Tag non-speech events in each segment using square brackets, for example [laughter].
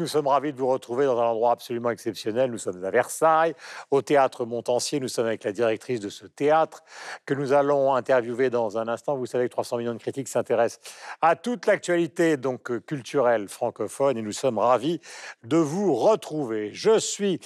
Nous sommes ravis de vous retrouver dans un endroit absolument exceptionnel. Nous sommes à Versailles, au théâtre Montancier. Nous sommes avec la directrice de ce théâtre que nous allons interviewer dans un instant. Vous savez que 300 millions de critiques s'intéressent à toute l'actualité donc euh, culturelle francophone et nous sommes ravis de vous retrouver. Je suis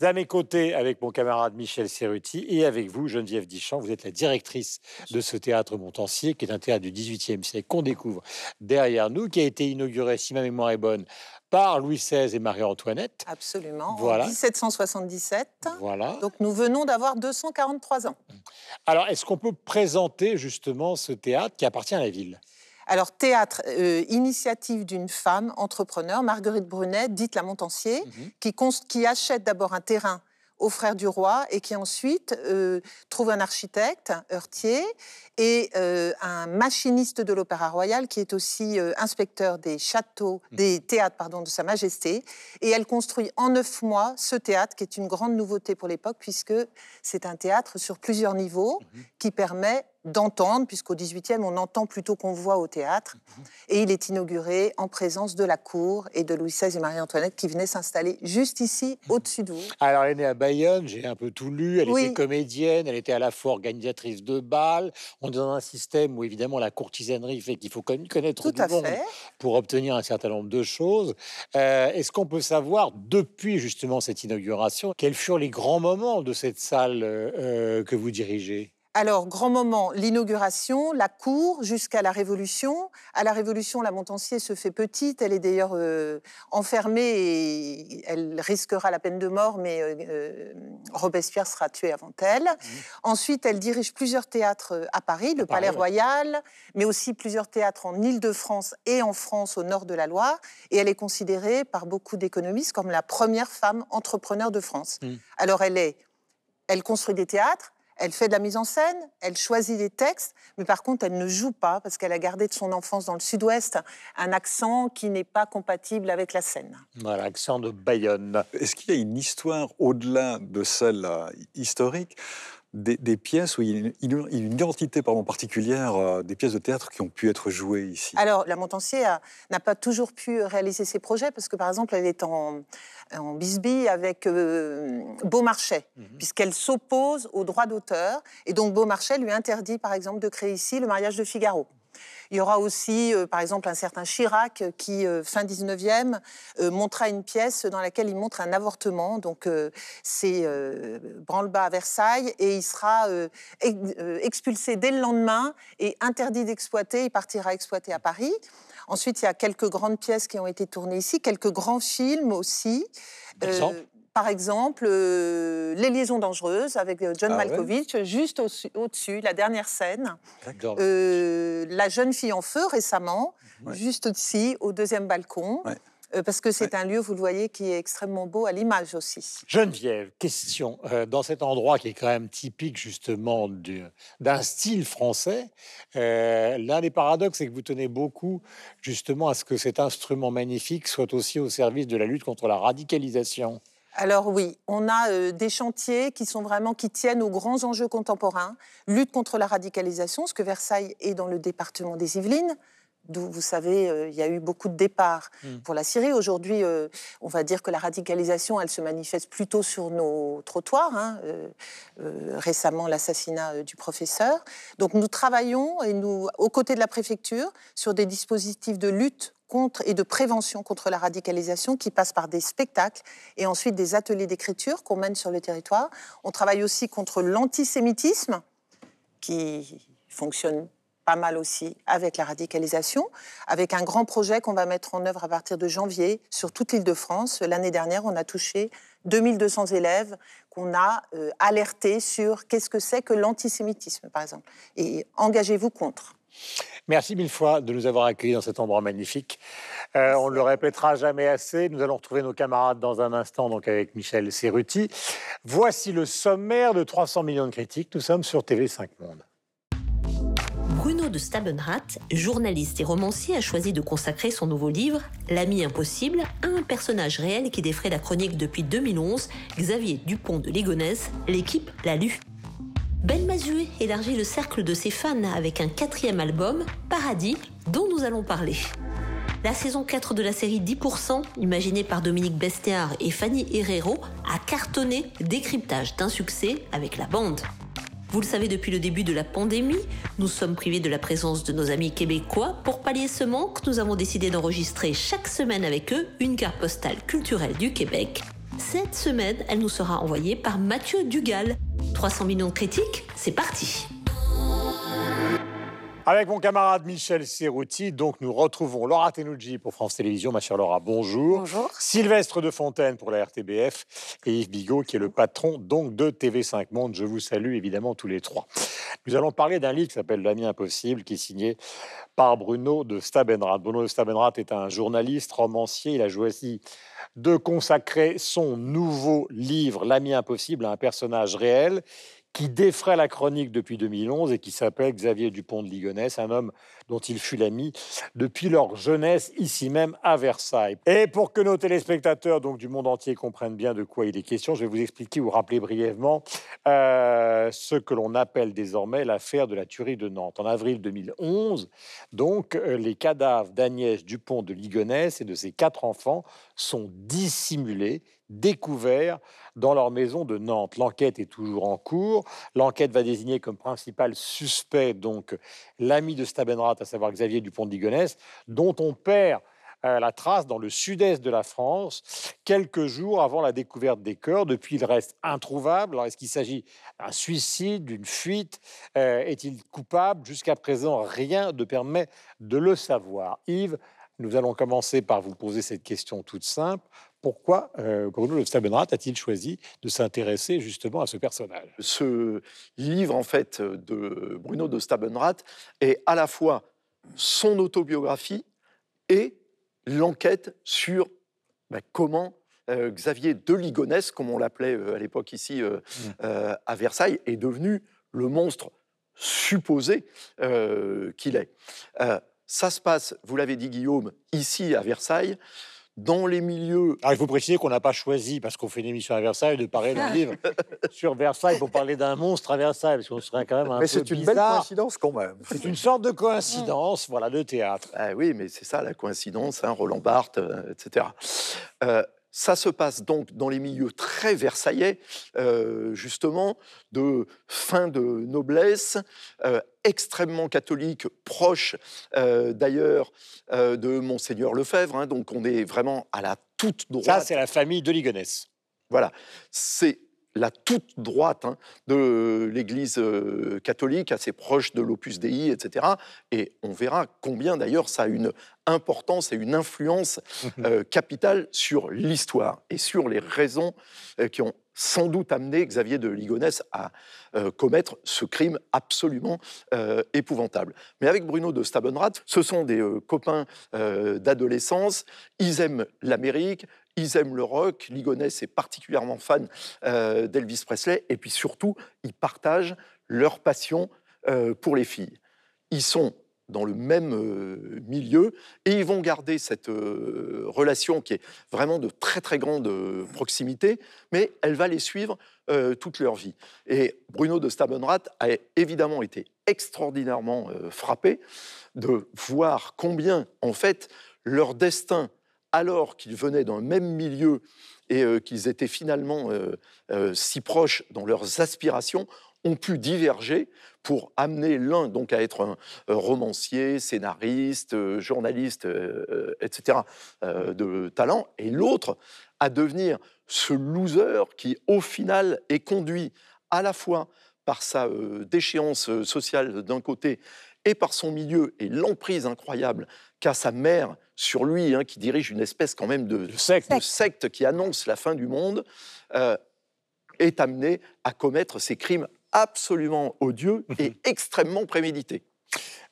à mes côtés avec mon camarade Michel Cerruti et avec vous, Geneviève Dichand. Vous êtes la directrice de ce théâtre Montancier, qui est un théâtre du XVIIIe siècle qu'on découvre derrière nous, qui a été inauguré, si ma mémoire est bonne, par Louis XVI et Marie-Antoinette. Absolument, voilà. en 1777. Voilà. Donc nous venons d'avoir 243 ans. Alors, est-ce qu'on peut présenter justement ce théâtre qui appartient à la ville? Alors, théâtre, euh, initiative d'une femme entrepreneur, Marguerite Brunet, dite la Montancier, mhm. qui, qui achète d'abord un terrain aux frères du roi et qui ensuite euh, trouve un architecte, un heurtier, et euh, un machiniste de l'Opéra Royal qui est aussi euh, inspecteur des châteaux, mmh. des théâtres pardon, de Sa Majesté. Et elle construit en neuf mois ce théâtre qui est une grande nouveauté pour l'époque puisque c'est un théâtre sur plusieurs niveaux mmh. qui permet d'entendre, puisqu'au XVIIIe, on entend plutôt qu'on voit au théâtre. Mmh. Et il est inauguré en présence de la cour et de Louis XVI et Marie-Antoinette qui venaient s'installer juste ici, au-dessus de vous. Alors, elle est née à Bayonne, j'ai un peu tout lu. Elle était comédienne, elle était à la fois organisatrice de bal. On est dans un système où, évidemment, la courtisanerie fait qu'il faut connaître tout du monde pour obtenir un certain nombre de choses. Euh, est-ce qu'on peut savoir, depuis justement cette inauguration, quels furent les grands moments de cette salle euh, euh, que vous dirigez? Alors, grand moment, l'inauguration, la cour jusqu'à la Révolution. À la Révolution, la Montancier se fait petite. Elle est d'ailleurs euh, enfermée et elle risquera la peine de mort, mais euh, euh, Robespierre sera tué avant elle. Mmh. Ensuite, elle dirige plusieurs théâtres à Paris, le Palais Royal, mais aussi plusieurs théâtres en Île-de-France et en France, au nord de la Loire. Et elle est considérée par beaucoup d'économistes comme la première femme entrepreneur de France. Mmh. Alors, elle est, elle construit des théâtres elle fait de la mise en scène, elle choisit des textes, mais par contre, elle ne joue pas parce qu'elle a gardé de son enfance dans le sud-ouest un accent qui n'est pas compatible avec la scène. Voilà, l'accent de Bayonne. Est-ce qu'il y a une histoire au-delà de celle euh, historique des, pièces où il y a une, identité pardon, particulière, euh, des pièces de théâtre qui ont pu être jouées ici Alors, la Montancier n'a pas toujours pu réaliser ses projets parce que, par exemple, elle est en, en bisbille avec euh, Beaumarchais, mhm. puisqu'elle s'oppose aux droits d'auteur. Et donc, Beaumarchais lui interdit, par exemple, de créer ici le mariage de Figaro. Il y aura aussi, euh, par exemple, un certain Chirac qui, euh, fin 19e, euh, montra une pièce dans laquelle il montre un avortement. Donc, c'est branle-bas à Versailles et il sera expulsé dès le lendemain et interdit d'exploiter. Il partira exploiter à Paris. Ensuite, il y a quelques grandes pièces qui ont été tournées ici, quelques grands films aussi. Par exemple, euh, Les liaisons dangereuses avec euh, John ah Malkovich, juste au-dessus, la dernière scène. Euh, la jeune fille en feu récemment, juste au-dessus, au deuxième balcon. parce que c'est un lieu, vous le voyez, qui est extrêmement beau à l'image aussi. Geneviève, question. dans cet endroit qui est quand même typique justement d'un style français, l'un des paradoxes, c'est que vous tenez beaucoup justement à ce que cet instrument magnifique soit aussi au service de la lutte contre la radicalisation alors oui, on a euh, des chantiers qui sont vraiment qui tiennent aux grands enjeux contemporains, lutte contre la radicalisation, ce que Versailles est dans le département des Yvelines, d'où vous savez euh, il y a eu beaucoup de départs hmm. pour la Syrie. Aujourd'hui, euh, on va dire que la radicalisation, elle se manifeste plutôt sur nos trottoirs. Hein, récemment, l'assassinat du professeur. Donc nous travaillons et nous, aux côtés de la préfecture, sur des dispositifs de lutte et de prévention contre la radicalisation qui passe par des spectacles et ensuite des ateliers d'écriture qu'on mène sur le territoire. On travaille aussi contre l'antisémitisme qui fonctionne pas mal aussi avec la radicalisation, avec un grand projet qu'on va mettre en œuvre à partir de janvier sur toute l'île de France. L'année dernière, on a touché 2200 élèves qu'on a euh, alertés sur qu'est-ce que c'est que l'antisémitisme, par exemple. Et engagez-vous contre. Merci mille fois de nous avoir accueillis dans cet endroit magnifique. Euh, on ne le répétera jamais assez. Nous allons retrouver nos camarades dans un instant, donc avec Michel Serruti. Voici le sommaire de 300 millions de critiques. Nous sommes sur TV5 Monde. Bruno de Stabenrath, journaliste et romancier, a choisi de consacrer son nouveau livre, L'ami impossible, à un personnage réel qui défraie la chronique depuis 2011, Xavier Dupont de Ligonnès. L'équipe l'a lu. Ben Mazué élargit le cercle de ses fans avec un quatrième album, Paradis, dont nous allons parler. La saison 4 de la série 10%, imaginée par Dominique Bestiard et Fanny Herrero, a cartonné décryptage d'un succès avec la bande. Vous le savez depuis le début de la pandémie, nous sommes privés de la présence de nos amis québécois. Pour pallier ce manque, nous avons décidé d'enregistrer chaque semaine avec eux une carte postale culturelle du Québec. Cette semaine, elle nous sera envoyée par Mathieu Dugal. 300 millions de critiques, c'est parti. Avec mon camarade Michel Serrouti, donc nous retrouvons Laura Tenucci pour France Télévisions. Ma chère Laura, bonjour. Bonjour. Sylvestre de Fontaine pour la RTBF et Yves Bigot qui est le patron donc de TV5 Monde. Je vous salue évidemment tous les trois. Nous allons parler d'un livre qui s'appelle L'ami impossible qui est signé par Bruno de Stabenrath. Bruno de Stabenrath est un journaliste, romancier. Il a choisi de consacrer son nouveau livre L'ami impossible à un personnage réel qui défraie la chronique depuis 2011 et qui s'appelle Xavier Dupont de Ligonnès, un homme dont il fut l'ami depuis leur jeunesse ici même à Versailles. Et pour que nos téléspectateurs donc du monde entier comprennent bien de quoi il est question, je vais vous expliquer ou rappeler brièvement euh, ce que l'on appelle désormais l'affaire de la tuerie de Nantes. En avril 2011, donc euh, les cadavres d'Agnès Dupont de Ligonnès et de ses quatre enfants sont dissimulés découverts dans leur maison de Nantes. L'enquête est toujours en cours. L'enquête va désigner comme principal suspect donc l'ami de Stabenrath, à savoir Xavier Dupont de Ligonnès, dont on perd euh, la trace dans le sud-est de la France, quelques jours avant la découverte des corps. Depuis, il reste introuvable. Alors, est-ce qu'il s'agit d'un suicide, d'une fuite? Euh, Est-il coupable? Jusqu'à présent, rien ne permet de le savoir. Yves, nous allons commencer par vous poser cette question toute simple. Pourquoi euh, Bruno de Stabenrath a-t-il choisi de s'intéresser justement à ce personnage? Ce livre, en fait, de Bruno de Stabenrath est à la fois son autobiographie et l'enquête sur ben, comment euh, Xavier de Ligonnès, comme on l'appelait euh, à l'époque ici euh, euh, à Versailles, est devenu le monstre supposé qu'il est. Ça se passe, vous l'avez dit Guillaume, ici à Versailles, dans les milieux Alors, il faut préciser qu'on n'a pas choisi, parce qu'on fait une émission à Versailles, de parler d'un [laughs] livre sur Versailles pour parler d'un monstre à Versailles, parce qu'on serait quand même un Mais peu c'est une belle bizarre. coïncidence quand même. C'est une sorte de coïncidence, voilà, de théâtre. Ah oui, mais c'est ça la coïncidence, hein, Roland Barthes, etc. Euh, ça se passe donc dans les milieux très versaillais, euh, justement, de fin de noblesse, euh, extrêmement catholique, proche euh, d'ailleurs de Monseigneur Lefebvre. hein, donc on est vraiment à la toute droite. Ça, c'est la famille de Ligonnès. Voilà, c'est la toute droite hein, de l'Église euh, catholique, assez proche de l'Opus Dei, etc. Et on verra combien d'ailleurs ça a une importance et une influence [laughs] euh, capitale sur l'histoire et sur les raisons euh, qui ont sans doute amené Xavier de Ligonnès à euh, commettre ce crime absolument épouvantable. Mais avec Bruno de Stabenrath, ce sont des copains d'adolescence, ils aiment l'Amérique, ils aiment le rock, Ligonnès est particulièrement fan euh, d'Elvis Presley, et puis surtout, ils partagent leur passion euh, pour les filles. Ils sont dans le même euh, milieu et ils vont garder cette relation qui est vraiment de très très grande proximité, mais elle va les suivre toute leur vie. Et Bruno de Stabenrath a évidemment été extraordinairement frappé de voir combien en fait leur destin alors qu'ils venaient d'un même milieu et euh, qu'ils étaient finalement euh, euh, si proches dans leurs aspirations, ont pu diverger pour amener l'un donc à être un romancier, scénariste, journaliste, etc., de talent, et l'autre à devenir ce loser qui, au final, est conduit à la fois par sa déchéance sociale d'un côté et par son milieu et l'emprise incroyable qu'a sa mère sur lui, hein, qui dirige une espèce quand même de, secte. de secte qui annonce la fin du monde, euh, est amené à commettre ces crimes absolument odieux [laughs] et extrêmement prémédités.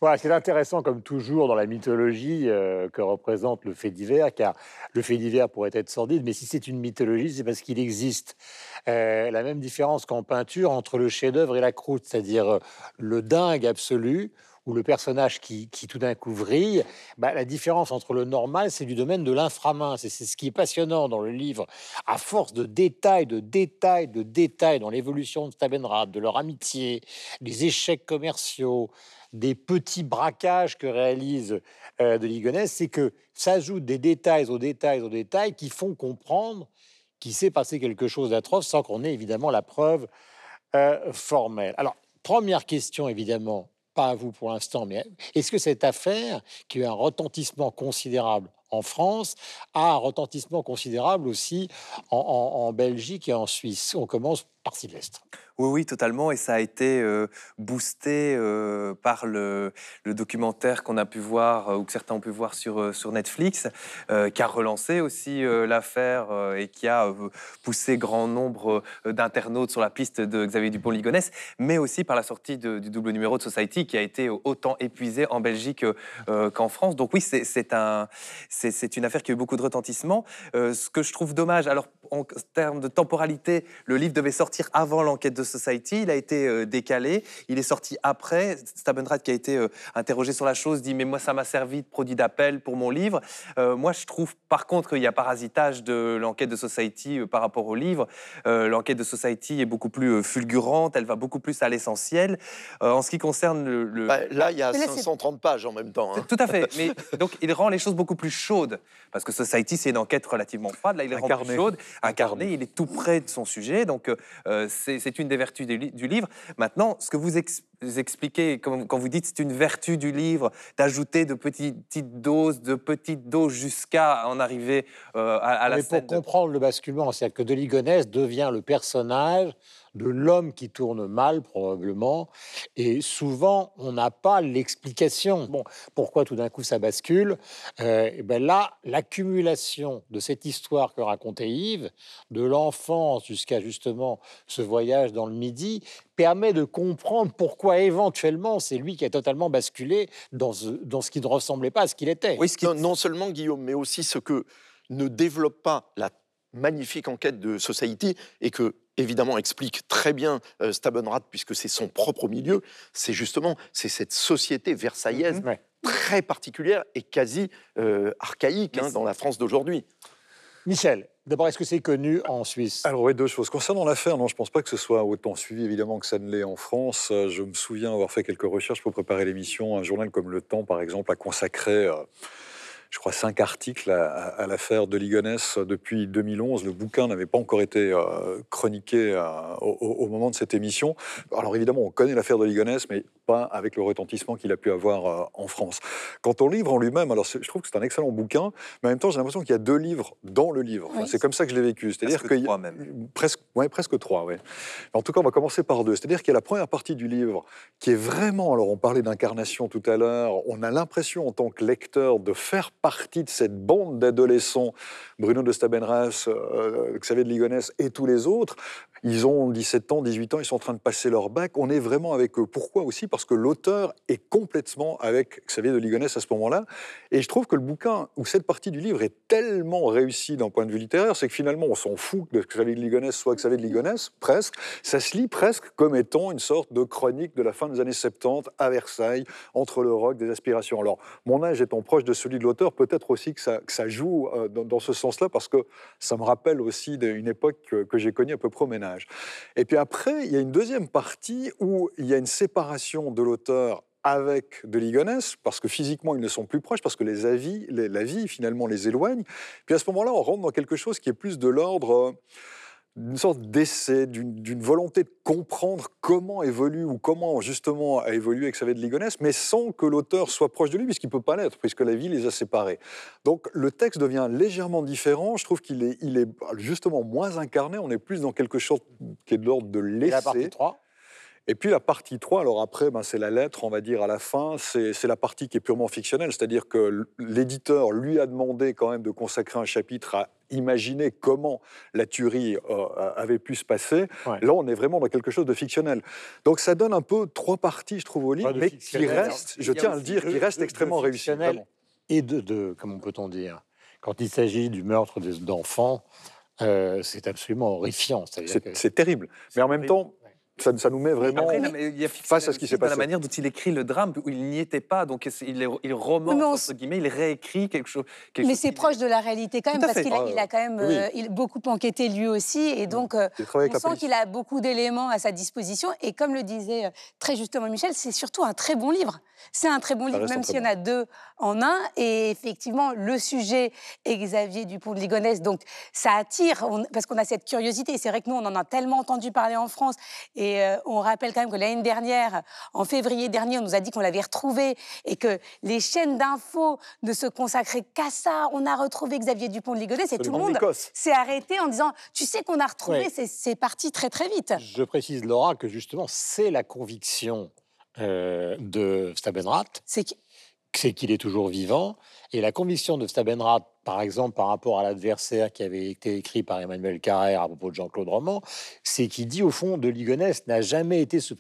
Voilà, c'est intéressant, comme toujours, dans la mythologie euh, que représente le fait divers, car le fait divers pourrait être sordide, mais si c'est une mythologie, c'est parce qu'il existe euh, la même différence qu'en peinture entre le chef-d'œuvre et la croûte, c'est-à-dire le dingue absolu ou le personnage qui, tout d'un coup vrille, bah, la différence entre le normal, c'est du domaine de l'inframin. C'est ce qui est passionnant dans le livre. À force de détails, de détails, de détails dans l'évolution de Stabenrad, de leur amitié, des échecs commerciaux, des petits braquages que réalise euh, de Ligonnès, c'est que s'ajoutent des détails aux détails aux détails qui font comprendre qu'il s'est passé quelque chose d'atroce sans qu'on ait évidemment la preuve euh, formelle. Alors, première question évidemment, pas à vous pour l'instant, mais est-ce que cette affaire, qui a un retentissement considérable en France, a un retentissement considérable aussi en, en- en Belgique et en Suisse? On commence par Sylvestre. Oui, oui, totalement. Et ça a été euh, boosté euh, par le, documentaire qu'on a pu voir, euh, ou que certains ont pu voir sur, sur Netflix, qui a relancé aussi l'affaire et qui a poussé grand nombre d'internautes sur la piste de Xavier Dupont-Ligonnès, mais aussi par la sortie du double numéro de Society, qui a été autant épuisé en Belgique qu'en France. Donc oui, c'est un, une affaire qui a eu beaucoup de retentissement. Ce que je trouve dommage, alors en termes de temporalité, le livre devait sortir avant l'enquête de Society. Il a été euh, décalé. Il est sorti après. Stabenrad, qui a été euh, interrogé sur la chose, dit Mais moi, ça m'a servi de produit d'appel pour mon livre. Euh, moi, je trouve par contre qu'il y a parasitage de l'enquête de Society euh, par rapport au livre. Euh, l'enquête de Society est beaucoup plus euh, fulgurante. Elle va beaucoup plus à l'essentiel. Euh, en ce qui concerne le. le- Bah, là, il y a Mais là, c'est- 530 pages en même temps. hein. tout à fait. Mais donc, il rend les choses beaucoup plus chaudes. Parce que Society, c'est une enquête relativement froide. Là, il les rend plus Incarné. Il est tout près de son sujet. Donc, euh, c'est c'est une des vertus du, li- du livre. Maintenant, ce que vous, ex- vous expliquez quand, quand vous dites c'est une vertu du livre d'ajouter de petites, doses, de petites doses jusqu'à en arriver euh, à, à la Mais scène. pour comprendre le basculement, c'est-à-dire que Deligonès devient le personnage de l'homme qui tourne mal, probablement, et souvent, on n'a pas l'explication. Bon, pourquoi tout d'un coup ça bascule Euh, et ben Là, l'accumulation de cette histoire que racontait Yves, de l'enfance jusqu'à justement ce voyage dans le Midi, permet de comprendre pourquoi éventuellement c'est lui qui a totalement basculé dans ce, dans ce qui ne ressemblait pas à ce qu'il était. Oui, ce qui- Non, non seulement Guillaume, mais aussi ce que ne développe pas la magnifique enquête de Society et que évidemment explique très bien euh, Stabenrath puisque c'est son propre milieu, c'est justement c'est cette société versaillaise Mhm. Très particulière et quasi euh, archaïque hein, dans la France d'aujourd'hui. Michel, d'abord, est-ce que c'est connu en Suisse? Alors oui, deux choses. Concernant l'affaire, non, je ne pense pas que ce soit autant suivi évidemment que ça ne l'est en France. Euh, Je me souviens avoir fait quelques recherches pour préparer l'émission. Un journal comme Le Temps, par exemple, a consacré, euh, je crois, cinq articles à, à- à l'affaire de Ligonnès depuis 2011. Le bouquin n'avait pas encore été euh, chroniqué euh, au, moment de cette émission. Alors évidemment, on connaît l'affaire de Ligonnès, mais pas avec le retentissement qu'il a pu avoir euh, en France. Quant au livre en lui-même, alors je trouve que c'est un excellent bouquin, mais en même temps, j'ai l'impression qu'il y a deux livres dans le livre. Enfin, Oui. c'est comme ça que je l'ai vécu. C'est-à-dire a- trois même. Presque, ouais, presque trois, ouais. En tout cas, on va commencer par deux. C'est-à-dire qu'il y a la première partie du livre qui est vraiment, alors on parlait d'incarnation tout à l'heure, on a l'impression en tant que lecteur de faire partie de cette bande d'adolescents, Bruno de Stabenras, euh, Xavier de Ligonnès et tous les autres. Ils ont 17 ans, 18 ans, ils sont en train de passer leur bac. On est vraiment avec eux. Pourquoi aussi? Parce que l'auteur est complètement avec Xavier de Ligonnès à ce moment-là. Et je trouve que le bouquin, ou cette partie du livre, est tellement réussie d'un point de vue littéraire, c'est que finalement, on s'en fout que Xavier de Ligonnès soit Xavier de Ligonnès, presque. Ça se lit presque comme étant une sorte de chronique de la fin des années 70 à Versailles, entre le rock, des aspirations. Alors, mon âge étant proche de celui de l'auteur, peut-être aussi que ça, joue euh, dans, ce sens-là, parce que ça me rappelle aussi d'une époque que, que j'ai connue à peu près au ménage. Et puis après, il y a une deuxième partie où il y a une séparation de l'auteur avec de Ligonnès, parce que physiquement ils ne sont plus proches, parce que la vie finalement les éloigne. Puis à ce moment-là, on rentre dans quelque chose qui est plus de l'ordre euh, d'une sorte d'essai, d'une volonté de comprendre comment évolue ou comment justement a évolué Xavier de Ligonnès, mais sans que l'auteur soit proche de lui, puisqu'il ne peut pas l'être, puisque la vie les a séparés. Donc le texte devient légèrement différent. Je trouve qu'il est, il est justement moins incarné. On est plus dans quelque chose qui est de l'ordre de l'essai. la partie 3 Et puis la partie 3, alors après, ben, c'est la lettre, on va dire, à la fin, c'est la partie qui est purement fictionnelle, c'est-à-dire que l'éditeur lui a demandé quand même de consacrer un chapitre à imaginer comment la tuerie euh, avait pu se passer. Ouais. Là, on est vraiment dans quelque chose de fictionnel. Donc ça donne un peu trois parties, je trouve, au livre, mais qui alors, je tiens à le dire, qui de extrêmement vraiment. et de, de comment peut-on dire, quand il s'agit du meurtre d'enfants, euh, c'est absolument horrifiant. C'est terrible. Mais en même temps, ça, ça nous met vraiment Après, non, mais il y a fixé face à ce qui s'est dans la passé. manière dont il écrit le drame, où il n'y était pas, donc il, il romance, entre guillemets, il réécrit quelque chose. quelque Mais c'est proche de la réalité quand même, parce qu'il a, Ah, quand même oui. euh, il a beaucoup enquêté lui aussi, et donc euh, on sent qu'il a beaucoup d'éléments à sa disposition. Et comme le disait euh, très justement Michel, c'est surtout un très bon livre. C'est un très bon Ça livre, même s'il y en a deux en un. Et effectivement, le sujet est Xavier Dupont de Ligonnès, donc ça attire, on- parce qu'on a cette curiosité. Et C'est vrai que nous, on en a tellement entendu parler en France. Et euh, on rappelle quand même que l'année dernière, en février dernier, on nous a dit qu'on l'avait retrouvé et que les chaînes d'infos ne se consacraient qu'à ça. On a retrouvé Xavier Dupont de Ligonnès et tout le monde s'est arrêté en disant Tu sais qu'on a retrouvé, Oui. c'est- parti très très vite. Je précise, Laura, que justement, c'est la conviction euh, de que- c'est qu'il est toujours vivant. Et la conviction de Stabenrath, par exemple, par rapport à l'adversaire qui avait été écrit par Emmanuel Carrère à propos de Jean-Claude Roman, c'est qu'il dit, au fond, de Ligonnès n'a jamais été ce...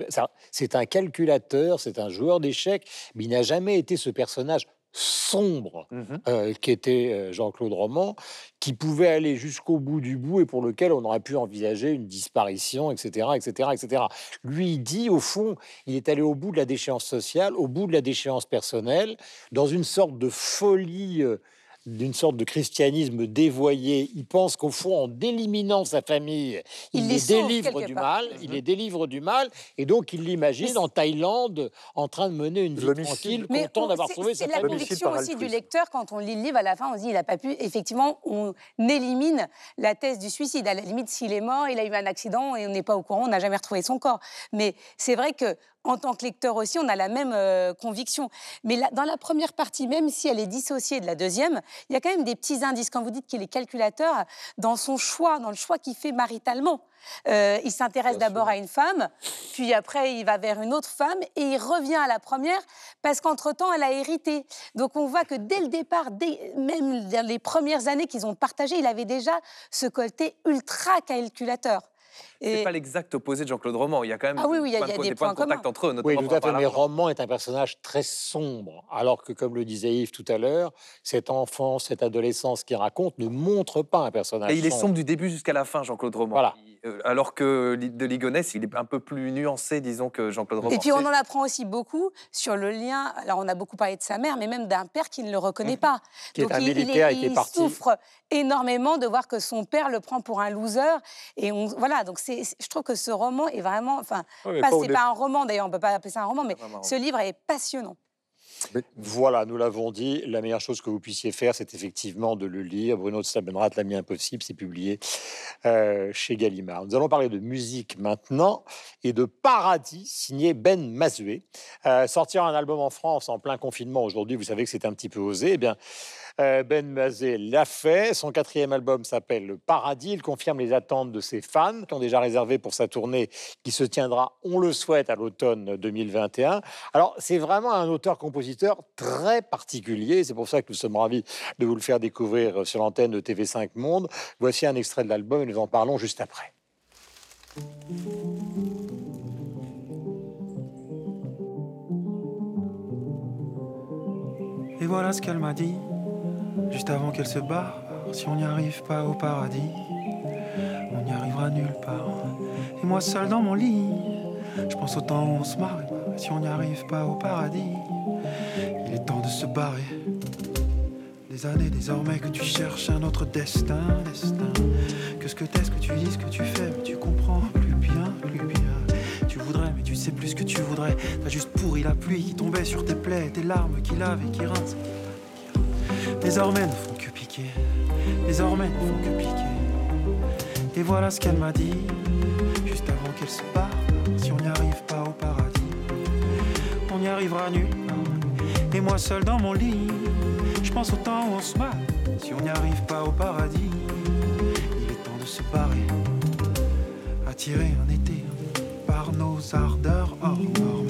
C'est un calculateur, c'est un joueur d'échecs, mais il n'a jamais été ce personnage sombre Mhm. euh, qui était euh, Jean-Claude Roman, qui pouvait aller jusqu'au bout du bout et pour lequel on aurait pu envisager une disparition, etc., etc., etc. Lui, il dit, au fond, il est allé au bout de la déchéance sociale, au bout de la déchéance personnelle, dans une sorte de folie, euh, d'une sorte de christianisme dévoyé. Il pense qu'au fond, en éliminant sa famille, Il il, les délivre du part. mal, il les délivre du mal, et donc il l'imagine en Thaïlande, en train de mener une vie tranquille, Mais content on- d'avoir c'est- C'est sa la famille. L'homicide conviction par aussi du lecteur quand on lit le livre à la fin, on se dit il n'a pas pu. Effectivement, on élimine la thèse du suicide. À la limite, s'il est mort, il a eu un accident et on n'est pas au courant, on n'a jamais retrouvé son corps. Mais c'est vrai que en tant que lecteur aussi, on a la même euh, conviction. Mais là, dans la première partie, même si elle est dissociée de la deuxième, il y a quand même des petits indices. Quand vous dites qu'il est calculateur, dans son choix, dans le choix qu'il fait maritalement. Euh, il s'intéresse d'abord à une femme, puis après il va vers une autre femme et il revient à la première parce qu'entre-temps elle a hérité. Donc on voit que dès le départ, dès- même dans les premières années qu'ils ont partagé, il avait déjà ce côté ultra calculateur. C'est pas l'exact opposé de Jean-Claude Roman. Il y a quand même Ah oui, oui, il y a- il des des points de contact communs. entre eux, Oui, notamment tout à fait. Mais Roman est un personnage très sombre, alors que, comme le disait Yves tout à l'heure, cette enfance, cette adolescence qu'il raconte ne montre pas un personnage Et il est sombre du début jusqu'à la fin, Jean-Claude Roman. Voilà. Il- euh, alors que de Ligonnès, il est un peu plus nuancé, disons, que Jean-Claude Roman. Et puis on en apprend aussi beaucoup sur le lien. Alors on a beaucoup parlé de sa mère, mais même d'un père qui ne le reconnaît pas. Mmh. Qui est un il, il militaire qui est il souffre énormément de voir que son père le prend pour un loser. Et on, voilà, donc je trouve que ce roman est vraiment, enfin, mais pas, c'est dé- pas un roman d'ailleurs, on peut pas appeler ça un roman, mais un ce livre est passionnant. Voilà, nous l'avons dit, la meilleure chose que vous puissiez faire, c'est effectivement de le lire. Bruno de Stabenrath, L'ami impossible, c'est publié euh, chez Gallimard. Nous allons parler de musique maintenant et de Paradis, signé Ben Mazué. Euh, sortir un album en France en plein confinement aujourd'hui, vous savez que c'est un petit peu osé. Eh bien, Ben Mazué l'a fait. Son quatrième album s'appelle Le Paradis. Il confirme les attentes de ses fans qui ont déjà réservé pour sa tournée qui se tiendra, on le souhaite, à l'automne 2021. Alors, c'est vraiment un auteur-compositeur très particulier. C'est pour ça que nous sommes ravis de vous le faire découvrir sur l'antenne de TV5 Monde. Voici un extrait de l'album et nous en parlons juste après. Et voilà ce qu'elle m'a dit, juste avant qu'elle se barre. Si on n'y arrive pas au paradis, on n'y arrivera nulle part. Et moi seul dans mon lit, je pense au temps où on se marre. Si on n'y arrive pas au paradis, il est temps de se barrer. Des années désormais que tu cherches un autre destin, destin. Que ce que t'es, ce que tu dis, ce que tu fais, mais tu comprends plus bien, plus bien. Tu voudrais, mais tu sais plus ce que tu voudrais. T'as juste pourri la pluie qui tombait sur tes plaies, tes larmes qui lavent et qui rincent. Désormais ne font que piquer, désormais ne font que piquer. Et voilà ce qu'elle m'a dit, juste avant qu'elle se barre. Si on n'y arrive pas au paradis, on n'y arrivera part. Et moi seul dans mon lit, je pense au temps où on se marre. Si on n'y arrive pas au paradis, il est temps de se barrer. Attirer un été par nos ardeurs hors normes.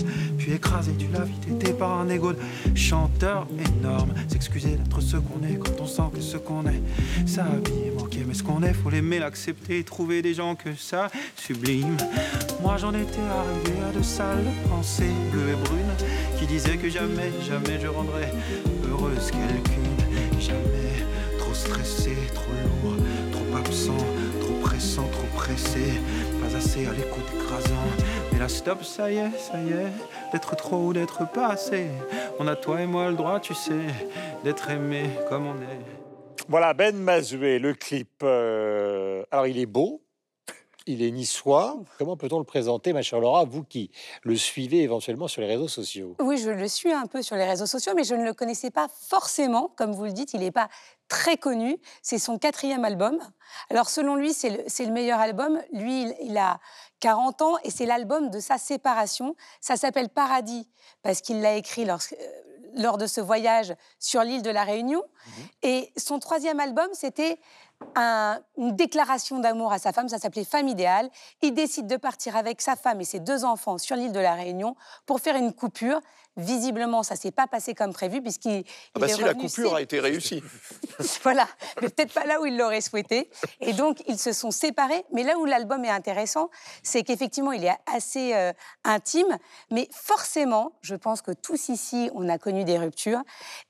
Puis écraser du la vie tété par un égo de chanteur énorme. S'excuser d'être ce qu'on est quand on sent que ce qu'on est, ça abîme. Ok, mais ce qu'on est, faut l'aimer, l'accepter trouver des gens que ça sublime. Moi j'en étais arrivé à de sales pensées bleues et brunes qui disaient que jamais, jamais je rendrais heureuse quelqu'une. Jamais trop stressé, trop lourd, trop absent, trop pressé. sans trop presser, pas assez à l'écoute écrasant. Mais là, stop, ça y est, ça y est, d'être trop ou d'être pas assez. On a toi et moi le droit, tu sais, d'être aimé comme on est. Voilà, Ben Mazué, le clip. euh, alors, il est beau, il est niçois. Comment peut-on le présenter, ma chère Laura, vous qui le suivez éventuellement sur les réseaux sociaux? Oui, je le suis un peu sur les réseaux sociaux, mais je ne le connaissais pas forcément. Comme vous le dites, il n'est pas très connu. C'est son quatrième album. Alors, selon lui, c'est le, c'est le meilleur album. Lui, il, il a 40 ans et c'est l'album de sa séparation. Ça s'appelle Paradis parce qu'il l'a écrit lorsque- euh, lors de ce voyage sur l'île de la Réunion. Et son troisième album, c'était un- une déclaration d'amour à sa femme, ça s'appelait Femme idéale. Il décide de partir avec sa femme et ses deux enfants sur l'île de la Réunion pour faire une coupure. Visiblement, ça s'est pas passé comme prévu puisqu'il Ah bah il est si, la coupure a été réussie. [laughs] voilà, mais peut-être pas là où il l'aurait souhaité. Et donc, ils se sont séparés. Mais là où l'album est intéressant, c'est qu'effectivement, il est assez euh, intime. Mais forcément, je pense que tous ici, on a connu des ruptures.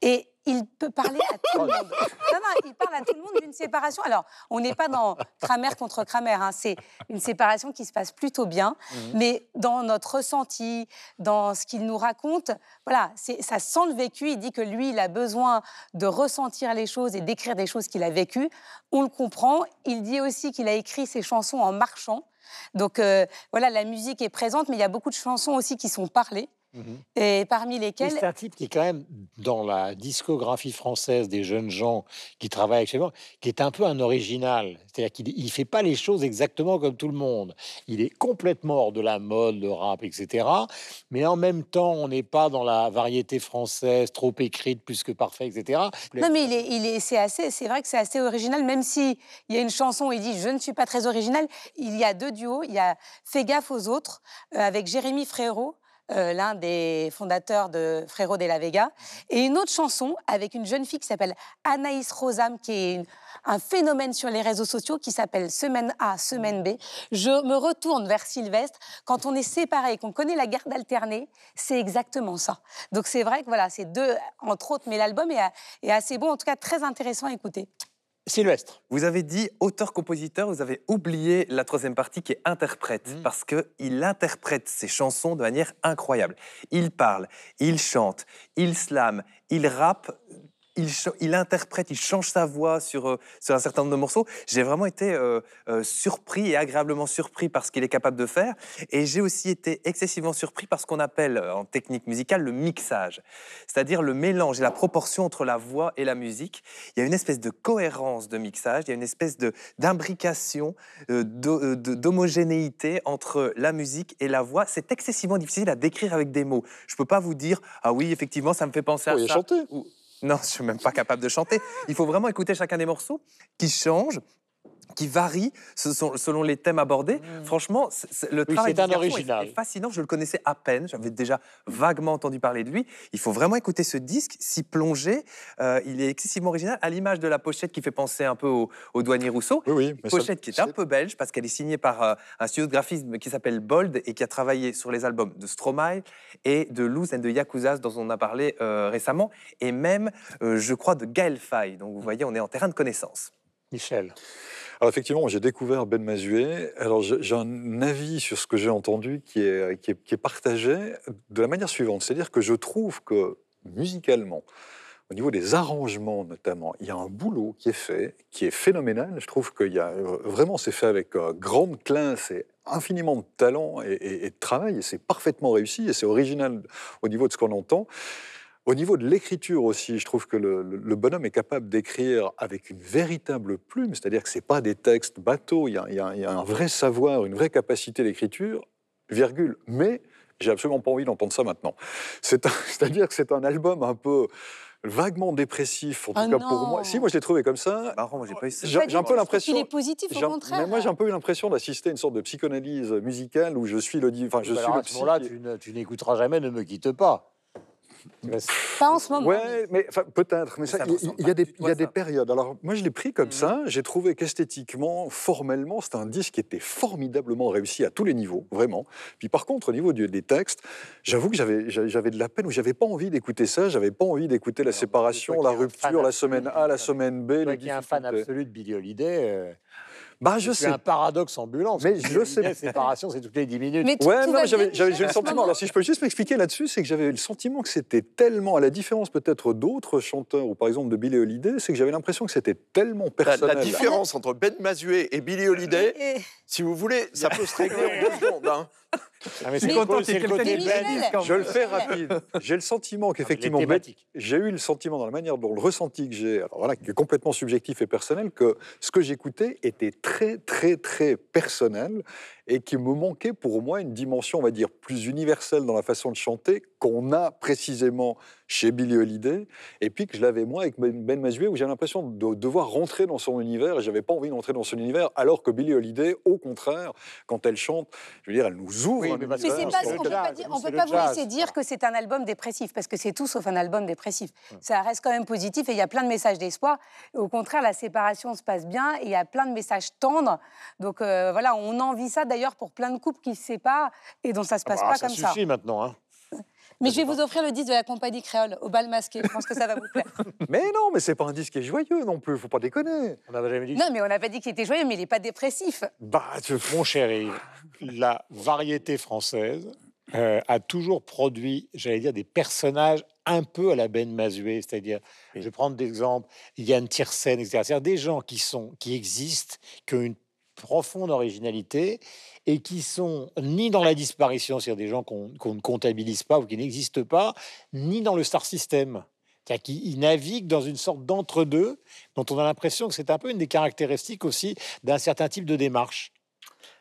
Et il peut parler à tout le monde. [laughs] Non, non, il parle à tout le monde d'une séparation. Alors, on n'est pas dans Kramer contre Kramer. hein. C'est une séparation qui se passe plutôt bien. Mais dans notre ressenti, dans ce qu'il nous raconte, voilà, ça sent le vécu. Il dit que lui, il a besoin de ressentir les choses et d'écrire des choses qu'il a vécues. On le comprend. Il dit aussi qu'il a écrit ses chansons en marchant. Donc euh, voilà, la musique est présente, mais il y a beaucoup de chansons aussi qui sont parlées. Et parmi Oui, lesquelles, C'est un type qui est quand même dans la discographie française des jeunes gens qui travaillent actuellement, qui est un peu un original. C'est-à-dire qu'il ne fait pas les choses exactement comme tout le monde. Il est complètement hors de la mode, le rap, etc. Mais en même temps, on n'est pas dans la variété française trop écrite, plus que parfait, etc. Non, mais il est, il est, c'est assez, c'est vrai que c'est assez original, même si il y a une chanson où il dit je ne suis pas très original. Il y a deux duos. Il y a Fais gaffe aux autres euh, avec Jérémy Frérot. Euh, l'un des fondateurs de Frérot de la Vega, et une autre chanson avec une jeune fille qui s'appelle Anaïs Rosam, qui est une- un phénomène sur les réseaux sociaux qui s'appelle Semaine A, Semaine B. Je me retourne vers Sylvestre. Quand on est séparés et qu'on connaît la garde alternée, c'est exactement ça. Donc c'est vrai que voilà, c'est deux, entre autres, mais l'album est, est assez bon, en tout cas très intéressant à écouter. Sylvestre. Vous avez dit auteur-compositeur, vous avez oublié la troisième partie qui est interprète, Mm. parce qu'il interprète ses chansons de manière incroyable. Il parle, il chante, il slame, il rappe, il, interprète, il change sa voix sur, euh, sur un certain nombre de morceaux. J'ai vraiment été euh, euh, surpris et agréablement surpris par ce qu'il est capable de faire. Et j'ai aussi été excessivement surpris par ce qu'on appelle en technique musicale le mixage, c'est-à-dire le mélange et la proportion entre la voix et la musique. Il y a une espèce de cohérence de mixage, il y a une espèce d'imbrication, euh, d'homogénéité entre la musique et la voix. C'est excessivement difficile à décrire avec des mots. Je peux pas vous dire ah oui effectivement ça me fait penser à pourriez ça. chanter. Ou- Non, je suis même pas capable de chanter. Il faut vraiment écouter chacun des morceaux qui changent qui varient selon les thèmes abordés. Franchement, c'est- c'est- le Oui, travail un est- original. est fascinant. Je le connaissais à peine. J'avais déjà vaguement entendu parler de lui. Il faut vraiment écouter ce disque, s'y plonger. Euh, il est excessivement original, à l'image de la pochette qui fait penser un peu au, au douanier Rousseau. Oui, oui. mais ça- Pochette qui est un peu belge parce qu'elle est signée par euh, un studio de graphisme qui s'appelle Bold et qui a travaillé sur les albums de Stromae et de Loose and de Yakuzas dont on a parlé euh, récemment et même, euh, je crois, de Gaël Faye. Donc vous voyez, on est en terrain de connaissance. Michel. Alors effectivement, j'ai découvert Ben Mazué. Alors j'ai un avis sur ce que j'ai entendu qui est, qui, est, partagé de la manière suivante. C'est-à-dire que je trouve que musicalement, au niveau des arrangements notamment, il y a un boulot qui est fait, qui est phénoménal. Je trouve qu'il y a vraiment, c'est fait avec euh, grande classe et infiniment de talent et, et- et de travail, et c'est parfaitement réussi, et c'est original au niveau de ce qu'on entend. Au niveau de l'écriture aussi, je trouve que le, bonhomme est capable d'écrire avec une véritable plume, c'est-à-dire que ce pas des textes bateaux, il y, a, il y a- il y a un vrai savoir, une vraie capacité d'écriture, virgule. Mais j'ai absolument pas envie d'entendre ça maintenant. [laughs] C'est-à-dire que c'est un album un peu vaguement dépressif, en tout Ah cas pour moi. Si, moi je l'ai trouvé comme ça. Marrant, moi j'ai pas eu ça. J'ai un peu l'impression. Il est positif, au contraire. Mais moi, j'ai un peu eu l'impression d'assister à une sorte de psychanalyse musicale où je suis le, enfin, je Bah suis alors, le à ce moment-là, tu n'écouteras jamais Ne me quitte pas. Pas en ce moment. Ouais, mais peut-être. Mais Ça ça, il il y, a des, il y a des périodes. Alors, moi, je l'ai pris comme Mhm. ça. J'ai trouvé qu'esthétiquement, formellement, c'était un disque qui était formidablement réussi à tous les niveaux, vraiment. Puis, par contre, au niveau du- des textes, j'avoue que j'avais de la peine ou j'avais pas envie d'écouter ça. J'avais pas envie d'écouter la séparation, la rupture, la semaine A, la semaine B. Toi les qui es un fan absolu de Billy Holiday, euh, Bah, je C'est sais. un paradoxe ambulant. Mais je sais. La séparation, c'est toutes les 10 minutes. Mais tout- Ouais, tout non, j'avais le sentiment. Alors, si je peux juste m'expliquer là-dessus, c'est que j'avais le sentiment que c'était tellement, à la différence peut-être d'autres chanteurs, ou par exemple de Billy Holiday, c'est que j'avais l'impression que c'était tellement La, personnel. la différence entre Ben Mazué et Billy Holiday, Et- si vous voulez, ça [laughs] peut se régler en deux secondes. hein. Ah, mais Je suis c'est content le, côté quand Je le fais rapide. J'ai le sentiment Ah, qu'effectivement, j'ai eu le sentiment dans la manière dont le ressenti que j'ai, alors voilà, qui est complètement subjectif et personnel, que ce que j'écoutais était très, très, très personnel et qui me manquait pour moi une dimension, on va dire, plus universelle dans la façon de chanter qu'on a précisément chez Billie Holiday, et puis que je l'avais moi avec Ben, Ben Mazué, où j'ai l'impression de devoir rentrer dans son univers, et j'avais pas envie d'entrer dans son univers, alors que Billie Holiday, au contraire, quand elle chante, je veux dire, elle nous ouvre Oui, mais univers. pas, on le peut pas, dire- on peut vous laisser dire que c'est un album dépressif, parce que c'est tout sauf un album dépressif. Ça reste quand même positif et il y a plein de messages d'espoir. Au contraire, la séparation se passe bien et il y a plein de messages tendres. Donc euh, voilà, on envie ça d'ailleurs pour plein de couples qui se séparent et dont ça se Ah passe bah, pas ça comme ça. suffit maintenant. Hein. Mais je vais vous offrir le disque de la compagnie créole au bal masqué. Je pense que ça va vous plaire. [laughs] Mais non, mais c'est pas un disque qui est joyeux non plus, faut pas déconner. On n'avait jamais dit. Non, mais on n'a pas dit qu'il était joyeux, mais il n'est pas dépressif. Bah, je- Mon Yves, la variété française euh, a toujours produit, j'allais dire, des personnages un peu à la Ben Mazué, c'est-à-dire, je vais prendre des exemples, Yann Tiersen, etc. C'est-à-dire des gens qui sont, qui existent, qui ont une profonde originalité et qui sont ni dans la disparition, c'est-à-dire des gens qu'on ne comptabilise pas ou qui n'existent pas, ni dans le star system. C'est-à-dire naviguent dans une sorte d'entre-deux dont on a l'impression que c'est un peu une des caractéristiques aussi d'un certain type de démarche.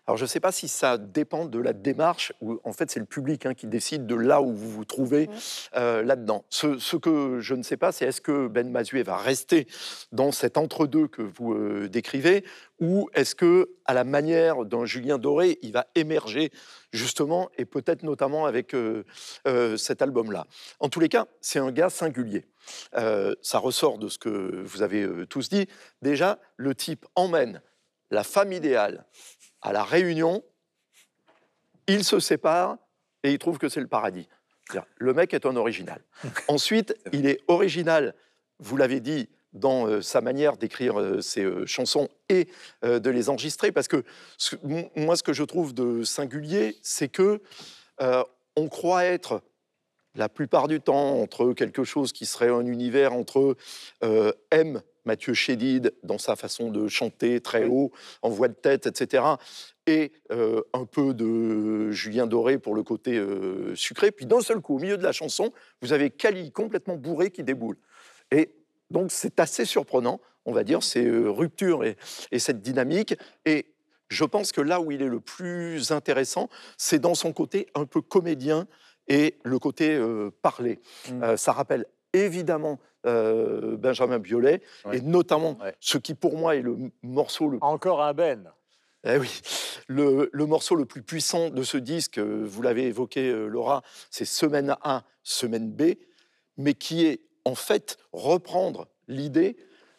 Alors, je ne sais pas si ça dépend de la démarche, ou en fait, c'est le public hein, qui décide de là où vous vous trouvez euh, là-dedans. Ce, ce que je ne sais pas, c'est est-ce que Ben Mazué va rester dans cet entre-deux que vous euh, décrivez, ou est-ce que, à la manière d'un Julien Doré, il va émerger justement, et peut-être notamment avec euh, euh, cet album-là? En tous les cas, c'est un gars singulier. Euh, ça ressort de ce que vous avez tous dit. Déjà, le type emmène la femme idéale à la réunion, il se sépare et il trouve que c'est le paradis. Le mec est un original. [laughs] Ensuite, il est original, vous l'avez dit, dans euh, sa manière d'écrire euh, ses euh, chansons et de les enregistrer, parce que ce- moi, ce que je trouve de singulier, c'est que on croit être la plupart du temps entre quelque chose qui serait un univers entre M, Mathieu Chédid, dans sa façon de chanter très haut, en voix de tête, etc., et euh, un peu de Julien Doré pour le côté euh, sucré. Puis d'un seul coup, au milieu de la chanson, vous avez Cali complètement bourré qui déboule. Et donc c'est assez surprenant, on va dire, ces euh, ruptures et, et cette dynamique. Et je pense que là où il est le plus intéressant, c'est dans son côté un peu comédien et le côté euh, parlé. Mm. Euh, ça rappelle évidemment euh, Benjamin Biolay, Ouais. et notamment Ouais. ce qui pour moi est le morceau le Encore un Ben. eh oui, le, le morceau le plus puissant de ce disque, euh, vous l'avez évoqué, euh, Laura, c'est Semaine A, Semaine B, mais qui est en fait reprendre l'idée,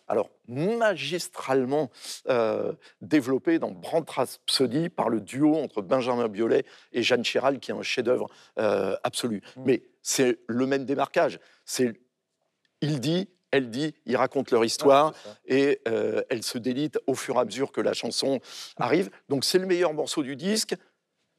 alors magistralement euh, développée dans Brand Rhapsody par le duo entre Benjamin Biolay et Jeanne Chiral, qui est un chef-d'œuvre euh, absolu. Mm. Mais c'est le même démarquage. C'est il dit, elle dit, ils racontent leur histoire et euh, elle se délite au fur et à mesure que la chanson arrive. Donc c'est le meilleur morceau du disque.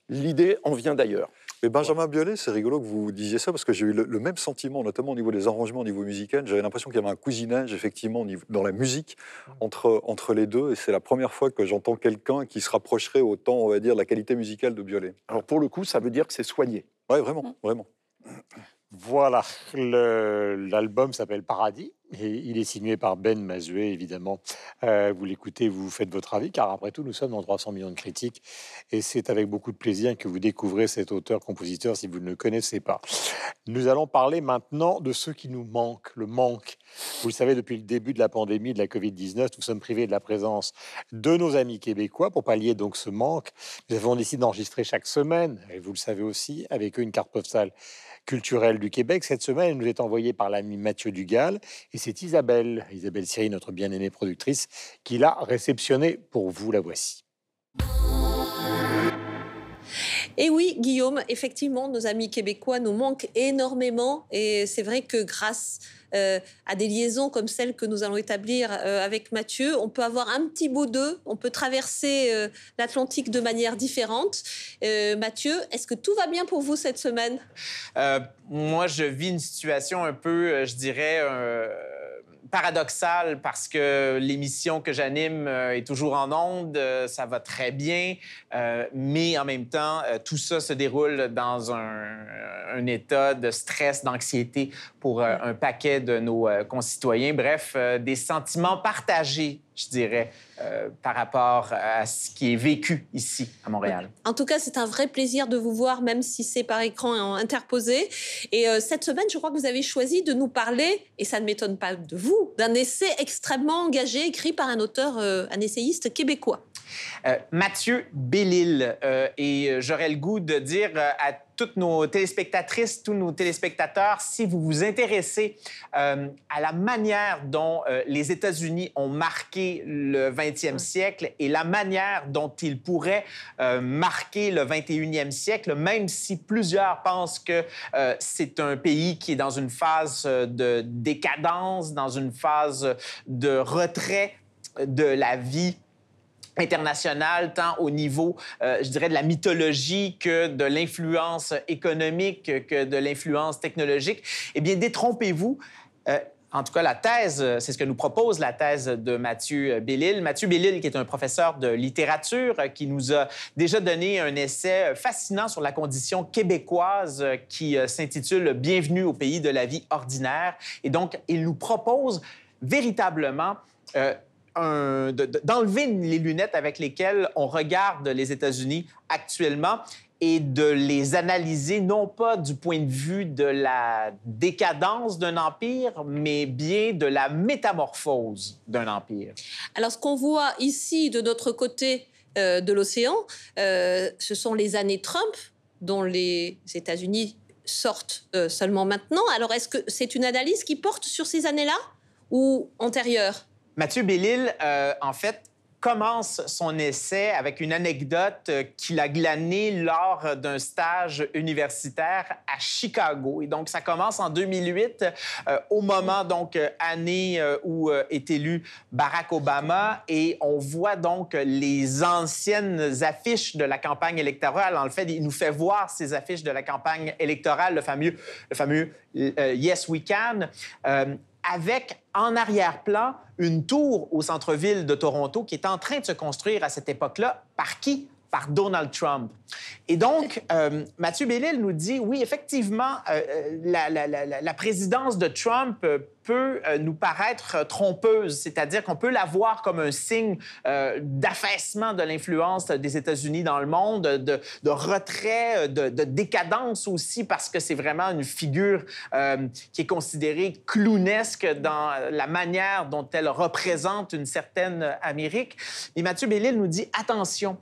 L'idée en vient d'ailleurs. Mais Benjamin Biolay, c'est rigolo que vous disiez ça parce que j'ai eu le, le même sentiment, notamment au niveau des arrangements, au niveau musical. J'avais l'impression qu'il y avait un cousinage, effectivement, dans la musique entre, entre les deux. Et c'est la première fois que j'entends quelqu'un qui se rapprocherait autant, on va dire, de la qualité musicale de Biolay. Alors pour le coup, ça veut dire que c'est soigné. Oui, vraiment, vraiment. Voilà, l'album s'appelle Paradis et il est signé par Ben Mazué, évidemment. Euh, vous l'écoutez, vous faites votre avis, car après tout, nous sommes dans 300 millions de critiques et c'est avec beaucoup de plaisir que vous découvrez cet auteur-compositeur si vous ne le connaissez pas. Nous allons parler maintenant de ceux qui nous manquent, le manque. Vous le savez, depuis le début de la pandémie de la Covid-19, nous sommes privés de la présence de nos amis québécois pour pallier donc ce manque. Nous avons décidé d'enregistrer chaque semaine, et vous le savez aussi, avec eux une carte postale culturelle du Québec. Cette semaine, elle nous est envoyée par l'ami Mathieu Dugal et c'est Isabelle, Isabelle Siri, notre bien-aimée productrice, qui l'a réceptionnée pour vous. La voici. Et oui, Guillaume, effectivement, nos amis québécois nous manquent énormément. Et c'est vrai que grâce euh, à des liaisons comme celles que nous allons établir euh, avec Mathieu, on peut avoir un petit bout d'eux, on peut traverser euh, l'Atlantique de manière différente. Mathieu, est-ce que tout va bien pour vous cette semaine? Moi, je vis une situation un peu, je dirais, paradoxal parce que l'émission que j'anime euh, est toujours en onde, euh, ça va très bien, euh, mais en même temps, tout ça se déroule dans un, un état de stress, d'anxiété pour un paquet de nos concitoyens. Bref, des sentiments partagés je dirais, euh, par rapport à ce qui est vécu ici à Montréal. En tout cas, c'est un vrai plaisir de vous voir, même si c'est par écran interposé. Et euh, cette semaine, je crois que vous avez choisi de nous parler, et ça ne m'étonne pas de vous, d'un essai extrêmement engagé écrit par un auteur, euh, un essayiste québécois. Mathieu Bellil. et j'aurais le goût de dire à toutes nos téléspectatrices, tous nos téléspectateurs, si vous vous intéressez euh, à la manière dont euh, les États-Unis ont marqué le 20e siècle et la manière dont ils pourraient euh, marquer le 21e siècle, même si plusieurs pensent que c'est un pays qui est dans une phase de décadence, dans une phase de retrait de la vie internationale, tant au niveau, euh, je dirais, de la mythologie que de l'influence économique, que de l'influence technologique, eh bien, détrompez-vous. Euh, en tout cas, la thèse, c'est ce que nous propose la thèse de Mathieu Bellil. Mathieu Bellil, qui est un professeur de littérature, qui nous a déjà donné un essai fascinant sur la condition québécoise qui s'intitule Bienvenue au pays de la vie ordinaire. Et donc, il nous propose véritablement euh, d'enlever les lunettes avec lesquelles on regarde les États-Unis actuellement et de les analyser non pas du point de vue de la décadence d'un empire, mais bien de la métamorphose d'un empire. Alors ce qu'on voit ici de notre côté euh, de l'océan, euh, ce sont les années Trump dont les États-Unis sortent euh, seulement maintenant. Alors est-ce que c'est une analyse qui porte sur ces années-là ou antérieures? Mathieu Bellil, euh, en fait, commence son essai avec une anecdote euh, qu'il a glanée lors d'un stage universitaire à Chicago. Et donc, ça commence en 2008, euh, au moment, donc, année où est élu Barack Obama. Et on voit donc les anciennes affiches de la campagne électorale. En fait, il nous fait voir ces affiches de la campagne électorale, le fameux, le fameux Yes We Can avec en arrière-plan une tour au centre-ville de Toronto qui est en train de se construire à cette époque-là. Par qui? Par Donald Trump. Et donc, [laughs] euh, Mathieu Bellil nous dit, oui, effectivement, euh, euh, la, présidence de Trump peut nous paraître trompeuse, c'est-à-dire qu'on peut la voir comme un signe d'affaissement de l'influence des États-Unis dans le monde, de, retrait, de, décadence aussi, parce que c'est vraiment une figure qui est considérée clownesque dans la manière dont elle représente une certaine Amérique. Et Mathieu Bellil nous dit, attention,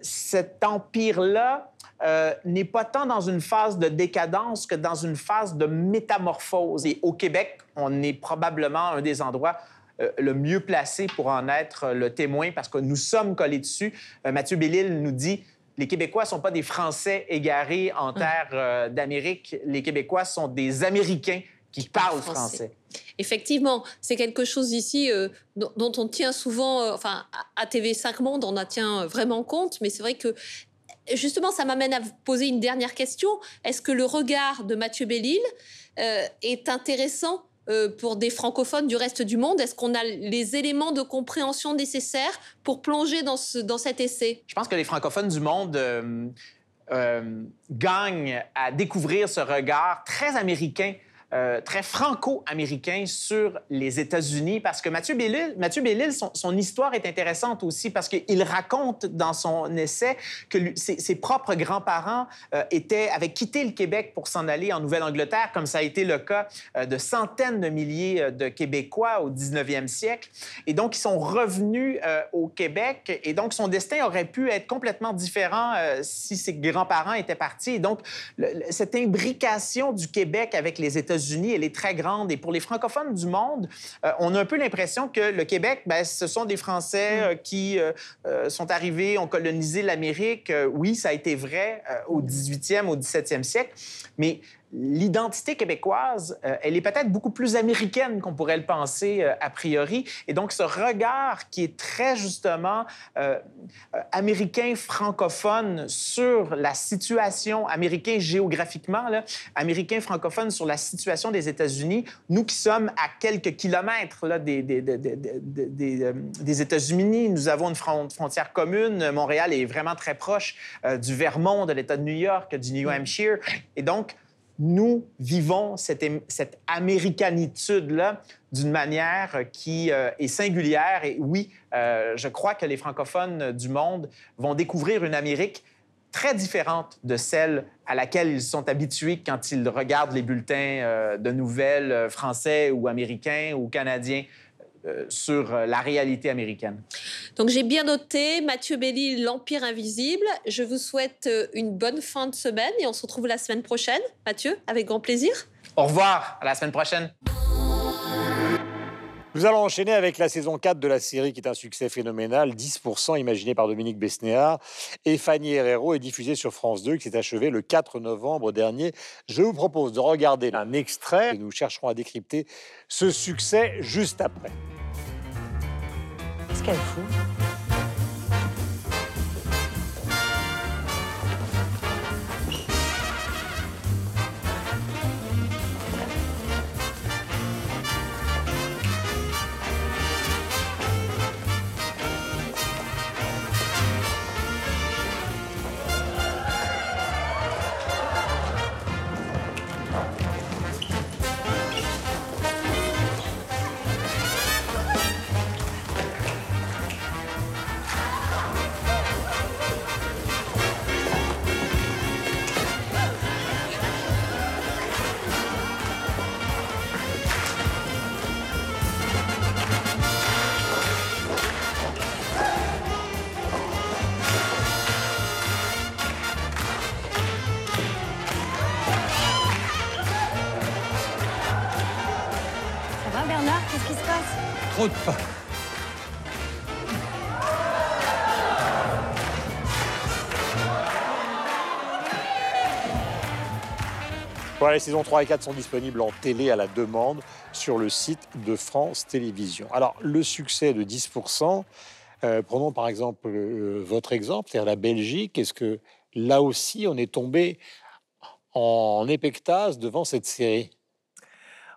cet empire-là euh, n'est pas tant dans une phase de décadence que dans une phase de métamorphose. Et au Québec, on est probablement un des endroits euh, le mieux placé pour en être le témoin parce que nous sommes collés dessus. Euh, Mathieu Bellil nous dit les Québécois ne sont pas des Français égarés en hum. terre d'Amérique. Les Québécois sont des Américains qui parlent français. Effectivement, c'est quelque chose ici dont, on tient souvent, enfin, à TV5 Monde, on en tient vraiment compte, mais c'est vrai que justement, ça m'amène à vous poser une dernière question. Est-ce que le regard de Mathieu Bellil euh, est intéressant euh, pour des francophones du reste du monde? Est-ce qu'on a les éléments de compréhension nécessaires pour plonger dans, cet essai? Je pense que les francophones du monde euh, gagnent à découvrir ce regard très américain euh, très franco-américain sur les États-Unis parce que Mathieu Bellil, Mathieu Bellil son, histoire est intéressante aussi parce qu'il raconte dans son essai que ses, propres grands-parents euh, étaient, avaient quitté le Québec pour s'en aller en Nouvelle-Angleterre, comme ça a été le cas euh, de centaines de milliers de Québécois au 19e siècle. Et donc, ils sont revenus au Québec et donc son destin aurait pu être complètement différent si ses grands-parents étaient partis. Et donc, cette imbrication du Québec avec les États États-Unis, elle est très grande. Et pour les francophones du monde, euh, on a un peu l'impression que le Québec, ben, ce sont des Français euh, qui euh, sont arrivés, ont colonisé l'Amérique. oui, ça a été vrai au 18e, au 17e siècle. Mais l'identité québécoise, euh, elle est peut-être beaucoup plus américaine qu'on pourrait le penser euh, a priori. Et donc, ce regard qui est très justement euh, américain francophone sur la situation, américain géographiquement, là, américain francophone sur la situation des États-Unis, nous qui sommes à quelques kilomètres là, des, des, des, des États-Unis, nous avons une frontière commune. Montréal est vraiment très proche du Vermont, de l'État de New York, du New Hampshire. Et donc, nous vivons cette, cette américanitude-là d'une manière qui euh, est singulière. Et oui, euh, je crois que les francophones du monde vont découvrir une Amérique très différente de celle à laquelle ils sont habitués quand ils regardent les bulletins euh, de nouvelles français ou américains ou canadiens. Euh, sur euh, la réalité américaine. Donc j'ai bien noté Mathieu Belli, l'Empire invisible. Je vous souhaite euh, une bonne fin de semaine et on se retrouve la semaine prochaine. Mathieu, avec grand plaisir. Au revoir, à la semaine prochaine. Nous allons enchaîner avec la saison 4 de la série qui est un succès phénoménal, 10% imaginé par Dominique Besnéard et Fanny Herrero est diffusée sur France 2 qui s'est achevée le 4 novembre dernier. Je vous propose de regarder un extrait et nous chercherons à décrypter ce succès juste après. Qu'est-ce qu'elle fout? Voilà, les saisons 3 et 4 sont disponibles en télé à la demande sur le site de France Télévisions. Alors, le succès de 10%, euh, prenons par exemple euh, votre exemple, c'est-à-dire la Belgique. Est-ce que là aussi, on est tombé en épectase devant cette série?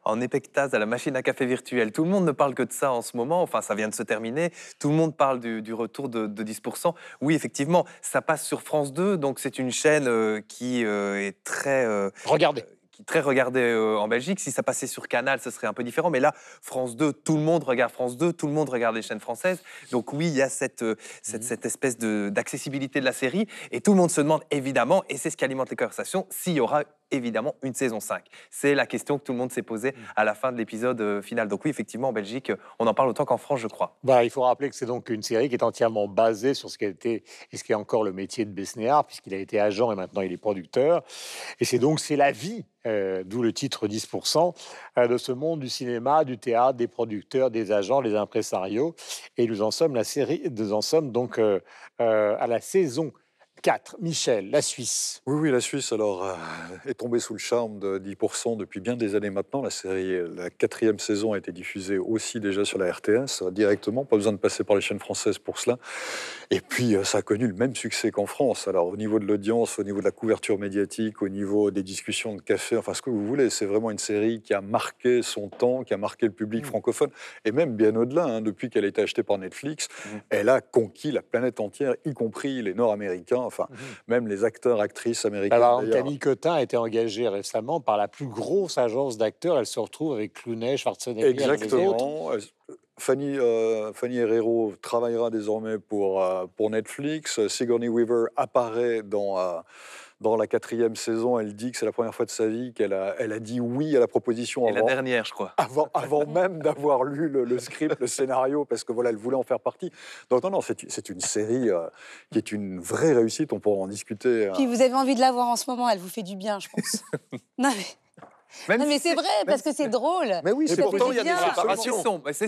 En épectase à la machine à café virtuelle. Tout le monde ne parle que de ça en ce moment. Enfin, ça vient de se terminer. Tout le monde parle du, retour de, 10%. Oui, effectivement, ça passe sur France 2. Donc, c'est une chaîne euh, qui euh, est très. Euh, Regardez très regardé euh, en Belgique. Si ça passait sur Canal, ce serait un peu différent. Mais là, France 2, tout le monde regarde France 2, tout le monde regarde les chaînes françaises. Donc oui, il y a cette, euh, cette, mhm. cette espèce d'accessibilité de, la série. Et tout le monde se demande évidemment, et c'est ce qui alimente les conversations, s'il y aura évidemment une saison 5. C'est la question que tout le monde s'est posée mhm. à la fin de l'épisode euh, final. Donc oui, effectivement, en Belgique, on en parle autant qu'en France, je crois. Bah, il faut rappeler que c'est donc une série qui est entièrement basée sur ce qui a été et ce qui est encore le métier de Besnéard, puisqu'il a été agent et maintenant il est producteur. Et c'est donc c'est la vie euh, d'où le titre 10%, euh, de ce monde du cinéma, du théâtre, des producteurs, des agents, des impresarios. Et nous en sommes la série, nous en sommes donc euh, à la saison 4. Michel, la Suisse. Oui, oui, la Suisse alors euh, est tombée sous le charme de 10% depuis bien des années maintenant. La série, la quatrième saison a été diffusée aussi déjà sur la RTS directement, pas besoin de passer par les chaînes françaises pour cela. Et puis euh, ça a connu le même succès qu'en France. Alors au niveau de l'audience, au niveau de la couverture médiatique, au niveau des discussions de café, enfin ce que vous voulez, c'est vraiment une série qui a marqué son temps, qui a marqué le public mmh. francophone et même bien au-delà. Hein, depuis qu'elle a été achetée par Netflix, mmh. elle a conquis la planète entière, y compris les Nord-Américains enfin, mhm. même les acteurs, actrices américains. Alors, Camille Cotin a été engagée récemment par la plus grosse agence d'acteurs. Elle se retrouve avec Clooney, Schwarzenegger Exactement. Fanny, euh, Fanny Herrero travaillera désormais pour, euh, pour Netflix. Sigourney Weaver apparaît dans... Euh, dans la quatrième saison, elle dit que c'est la première fois de sa vie qu'elle a, elle a dit oui à la proposition. Et la dernière, je crois. Avant, avant [laughs] même d'avoir lu le, script, le scénario, parce que voilà, elle voulait en faire partie. Donc non, non, c'est une série euh, qui est une vraie réussite. On pourra en discuter. Puis vous avez envie de la voir en ce moment. Elle vous fait du bien, je pense. [laughs] non mais. Même Non, mais si c'est vrai, parce que c'est drôle. Mais oui, c'est pourtant, il y a des séparations. C'est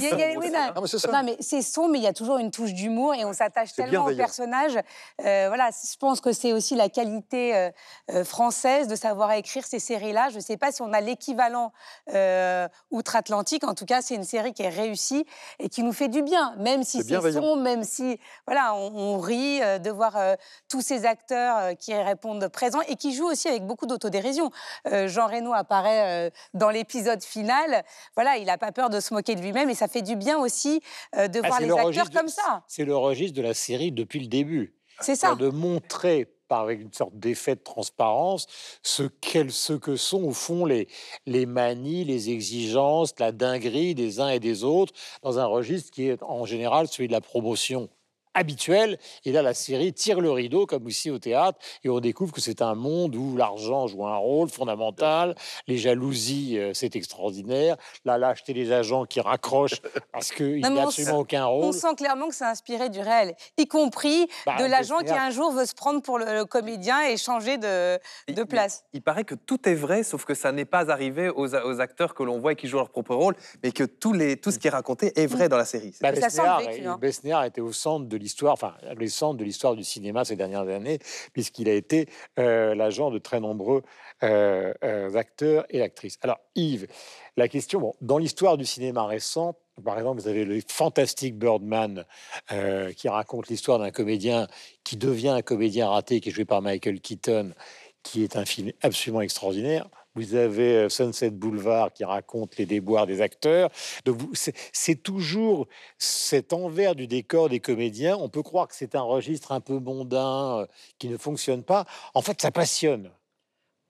ça. Non, mais c'est sombre, mais il y a toujours une touche d'humour et on s'attache tellement au personnage. Euh, voilà, je pense que c'est aussi la qualité euh, euh, française de savoir écrire ces séries-là. Je ne sais pas si on a l'équivalent euh, outre-Atlantique. En tout cas, c'est une série qui est réussie et qui nous fait du bien, même si C'est sombre, même si voilà, on, on rit de voir euh, tous ces acteurs euh, qui répondent présents et qui jouent aussi avec beaucoup d'autodérision. Euh, Jean Reno apparaît euh, dans l'épisode final. Voilà, il n'a pas peur de se moquer de lui-même et ça fait du bien aussi euh, de Ah, voir les le acteurs de- comme ça. C'est le registre de la série depuis le début. C'est ça. De montrer par avec une sorte d'effet de transparence ce, qu'elles- ce que sont au fond les, les manies, les exigences, la dinguerie des uns et des autres dans un registre qui est en général celui de la promotion habituelle. Et là, la série tire le rideau, comme aussi au théâtre, et on découvre que c'est un monde où l'argent joue un rôle fondamental, les jalousies, euh, c'est extraordinaire, la lâcheté des agents qui raccrochent [laughs] parce qu'il n'y a on absolument aucun On rôle. sent clairement que c'est inspiré du réel, y compris Bah, de l'agent qui un jour veut se prendre pour le, le comédien et changer de, de il- place. Il, paraît que tout est vrai, sauf que ça n'est pas arrivé aux, aux acteurs que l'on voit et qui jouent leur propre rôle, mais que tous les, tout ce qui est raconté est vrai dans la série. Bah. Besnéard était au centre de l'histoire, enfin, de l'histoire du cinéma ces dernières années, puisqu'il a été euh, l'agent de très nombreux euh, euh, acteurs et actrices. Alors, Yves, la question, dans l'histoire du cinéma récent, par exemple, vous avez le fantastique Birdman qui raconte l'histoire d'un comédien qui devient un comédien raté, qui est joué par Michael Keaton, qui est un film absolument extraordinaire. Vous avez euh, Sunset Boulevard qui raconte les déboires des acteurs. C'est toujours cet envers du décor des comédiens. On peut croire que c'est un registre un peu mondain euh, qui ne fonctionne pas. En fait, ça passionne.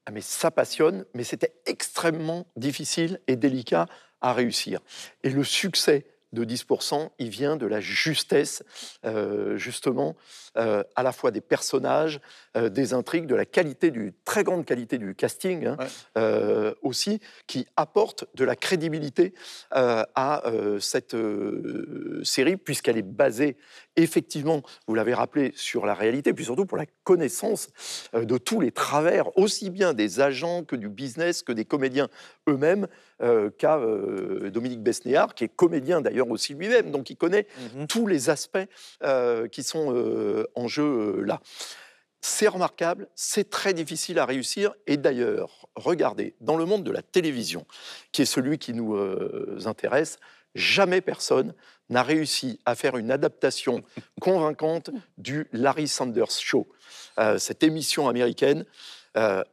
Ah, mais ça passionne, mais c'était extrêmement difficile et délicat à réussir. Et le succès de 10%, il vient de la justesse, euh, justement, euh, à la fois des personnages, euh, des intrigues, de la qualité, du très grande qualité du casting hein, Ouais. aussi, qui apporte de la crédibilité à cette série, puisqu'elle est basée, effectivement, vous l'avez rappelé, sur la réalité, puis surtout pour la connaissance euh, de tous les travers, aussi bien des agents que du business, que des comédiens eux-mêmes, euh, qu'a euh, Dominique Besnéard, qui est comédien d'ailleurs aussi lui-même, donc il connaît Mhm. tous les aspects euh, qui sont en jeu là. C'est remarquable, c'est très difficile à réussir, et d'ailleurs, regardez, dans le monde de la télévision, qui est celui qui nous intéresse, jamais personne n'a réussi à faire une adaptation convaincante du Larry Sanders Show, Euh, cette émission américaine euh,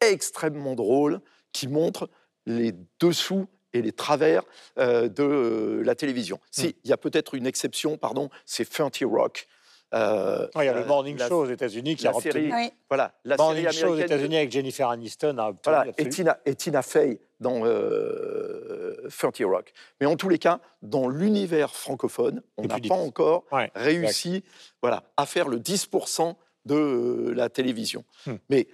extrêmement drôle qui montre les dessous et les travers euh, de la télévision. Si, il y a peut-être une exception, pardon, c'est 30 Rock. Euh, il y a le euh, Morning la- Show aux États-Unis qui a la série, obtenu. Oui. voilà, la Morning série Show aux États-Unis avec Jennifer Aniston a obtenu. voilà, et Tina, et Tina Fey dans euh, 30 Rock. Mais en tous les cas, dans l'univers francophone, on n'a pas encore Ouais, réussi voilà, à faire le 10% de euh, la télévision. Hmm. Mais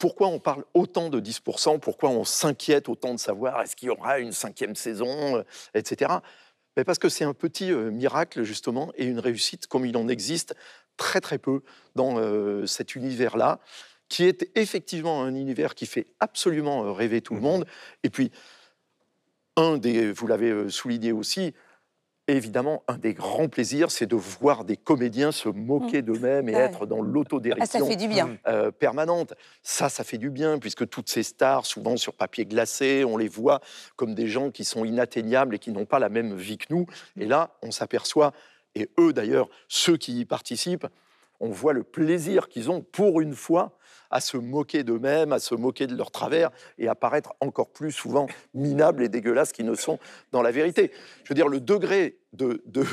pourquoi on parle autant de 10% Pourquoi on s'inquiète autant de savoir est-ce qu'il y aura une cinquième saison, euh, etc. Mais parce que c'est un petit euh, miracle, justement, et une réussite comme il en existe très très peu dans euh, cet univers-là, qui est effectivement un univers qui fait absolument euh, rêver tout le monde. Et puis, un des, vous l'avez souligné aussi, évidemment, un des grands plaisirs, c'est de voir des comédiens se moquer d'eux-mêmes et Ouais. être dans Ah, l'autodérision du bien. euh, permanente. Ça, ça fait du bien, puisque toutes ces stars, souvent sur papier glacé, on les voit comme des gens qui sont inatteignables et qui n'ont pas la même vie que nous. Et là, on s'aperçoit, et eux d'ailleurs, ceux qui y participent, on voit le plaisir qu'ils ont pour une fois à se moquer d'eux-mêmes, à se moquer de leurs travers et à paraître encore plus souvent minables et dégueulasses qu'ils ne sont dans la vérité. Je veux dire, le degré de, de-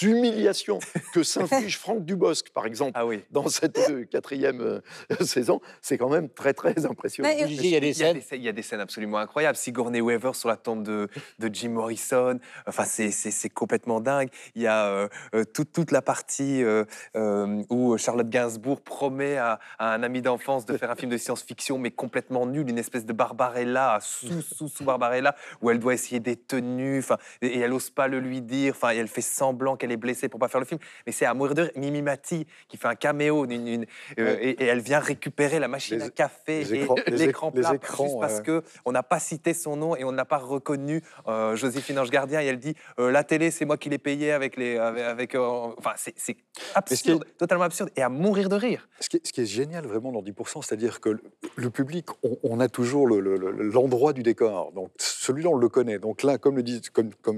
d'humiliation que [laughs] s'inflige Franck Dubosc, par exemple, Ah oui. dans cette euh, quatrième euh, [laughs] saison, c'est quand même très très impressionnant. Mais, disiez, il y a des scènes. Il y a des scènes absolument incroyables. Sigourney Weaver sur la tombe de, de Jim Morrison. Enfin, c'est- complètement dingue. Il y a euh, euh, toute, toute la partie euh, euh, où Charlotte Gainsbourg promet à, à un ami d'enfance de faire un film de science-fiction, mais complètement nul, une espèce de Barbarella, sous, sous, sous Barbarella, où elle doit essayer des tenues, enfin, et, et elle n'ose pas le lui dire, enfin, et elle fait semblant qu'elle qu'elle est blessée pour pas faire le film. Mais c'est à mourir de rire. Mimi Mati qui fait un caméo une- une- euh, et, et elle vient récupérer la machine Les- à café les et l'écran plat écrans, juste parce que on n'a pas cité son nom et on n'a pas reconnu euh, Joséphine Ange Gardien et elle dit euh, la télé c'est moi qui l'ai payé avec les avec, enfin c'est absurde totalement absurde et à mourir de rire Ce qui, est, ce qui est génial vraiment dans 10%, c'est-à-dire que le, le public, on, on a toujours le- le- le- l'endroit du décor. Donc celui-là, on le connaît. Donc là, comme,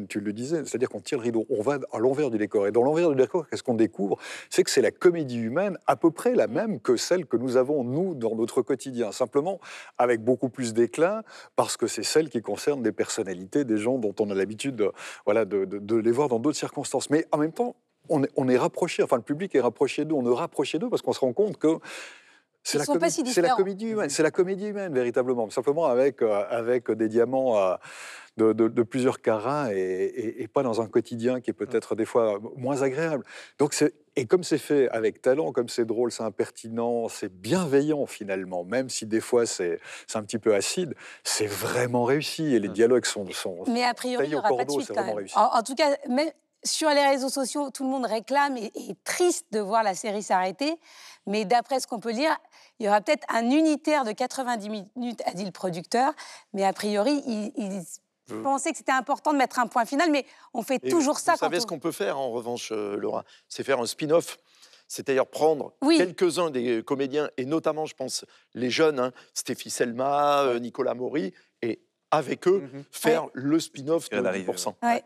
tu le disais, c'est-à-dire qu'on tire le rideau, on va à l'envers du décor. Et dans l'envers du décor, qu'est-ce qu'on découvre? C'est que c'est la comédie humaine à peu près la même que celle que nous avons, nous, dans notre quotidien. Simplement avec beaucoup plus d'éclat, parce que c'est celle qui concerne des personnalités, des gens dont on a l'habitude de, voilà, de les voir dans d'autres circonstances. Mais en même temps, on est, on est rapproché, enfin le public est rapproché d'eux, on est rapproché d'eux parce qu'on se rend compte que c'est la, si comédie humaine, c'est la comédie humaine véritablement, simplement avec, euh, avec des diamants euh, de, de- de plusieurs carats et, et- et pas dans un quotidien qui est peut-être des fois moins agréable. Donc c'est et comme c'est fait avec talent, comme c'est drôle, c'est impertinent, c'est bienveillant finalement, même si des fois c'est un petit peu acide, c'est vraiment réussi et les dialogues sont, sont Mais a priori, il n'y au aura pas de suite quand même. En, en tout cas, même sur les réseaux sociaux, tout le monde réclame et et est triste de voir la série s'arrêter. Mais d'après ce qu'on peut lire, il y aura peut-être un unitaire de 90 minutes, a dit le producteur. Mais a priori, il, il Je- pensait que c'était important de mettre un point final. Mais on fait Et toujours ça Vous quand savez on... ce qu'on peut faire en revanche, euh, Laura? C'est faire un spin-off. C'est-à-dire prendre Oui. quelques-uns des comédiens, et notamment, je pense, les jeunes, hein, Stéphie Selma, euh, Nicolas Maury, et avec eux, Mhm. faire le spin-off de d'arriver, 10%. Ouais.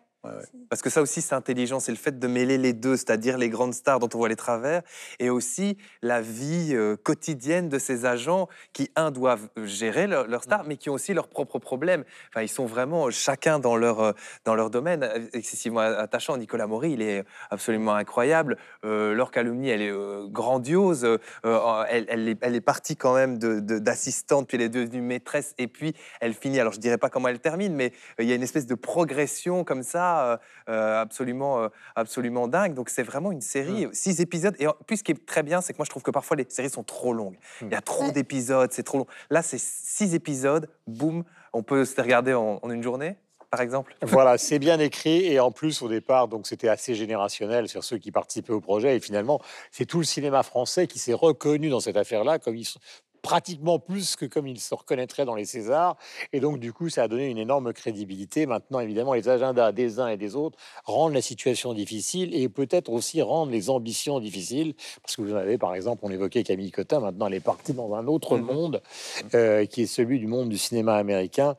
Parce que ça aussi, c'est intelligent, c'est le fait de mêler les deux, c'est-à-dire les grandes stars dont on voit les travers, et aussi la vie euh, quotidienne de ces agents qui, un, doivent gérer leur- leurs stars, mais qui ont aussi leurs propres problèmes. Enfin, ils sont vraiment chacun dans leur, euh, dans leur domaine, euh, excessivement attachant. Nicolas Maury, il est absolument incroyable. Euh, Laure Calomni, elle est euh, grandiose. Euh, euh, elle, elle est, elle est partie quand même d'assistante, puis elle est devenue maîtresse, et puis elle finit. Alors, je dirais pas comment elle termine, mais euh, il y a une espèce de progression comme ça, euh, euh, absolument, euh, absolument dingue. Donc, c'est vraiment une série, six épisodes. Et en plus, ce qui est très bien, c'est que moi, je trouve que parfois les séries sont trop longues. Il y a trop Ouais. d'épisodes, c'est trop long. Là, c'est six épisodes, boum, on peut se les regarder en, en une journée, par exemple. Voilà, c'est bien écrit et en plus au départ, donc c'était assez générationnel sur ceux qui participaient au projet et finalement c'est tout le cinéma français qui s'est reconnu dans cette affaire-là comme ils sont pratiquement plus que comme ils se reconnaîtraient dans les Césars et donc du coup ça a donné une énorme crédibilité. Maintenant évidemment les agendas des uns et des autres rendent la situation difficile et peut-être aussi rendent les ambitions difficiles parce que vous en avez par exemple on évoquait Camille Cotin maintenant elle est partie dans un autre Mhm. monde euh, qui est celui du monde du cinéma américain.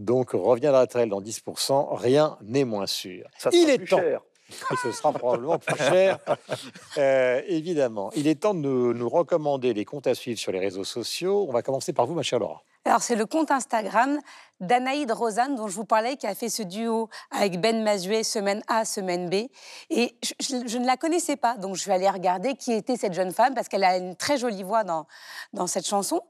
Donc reviendra-t-elle dans 10% Rien n'est moins sûr. Ça Il est plus temps. cher. Ce sera probablement plus cher, Euh, évidemment. Il est temps de nous, recommander les comptes à suivre sur les réseaux sociaux. On va commencer par vous, ma chère Laura. Alors, c'est le compte Instagram d'Anaïde Rosanne, dont je vous parlais, qui a fait ce duo avec Ben Mazuet, semaine A, semaine B. Et je ne la connaissais pas, donc je suis allée regarder qui était cette jeune femme, parce qu'elle a une très jolie voix dans, dans cette chanson.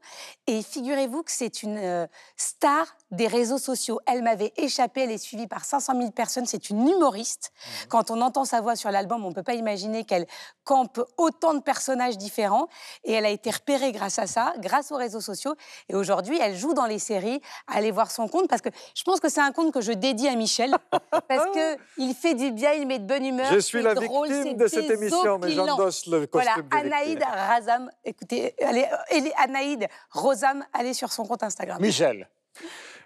Et figurez-vous que c'est une euh, star des réseaux sociaux. Elle m'avait échappé, elle est suivie par 500 000 personnes, c'est une humoriste. Quand on entend sa voix sur l'album, on ne peut pas imaginer qu'elle campe autant de personnages différents. Et elle a été repérée grâce à ça, grâce aux réseaux sociaux. Et aujourd'hui, elle joue dans les séries. Allez voir son compte parce que je pense que c'est un compte que je dédie à Michel [laughs] parce que il fait du bien, il met de bonne humeur. Je suis la drôle, victime de cette émission, mais j'endosse le costume Voilà. Anaïd Razam, écoutez, allez, allez, Anaïd Rosam, allez sur son compte Instagram. Michel.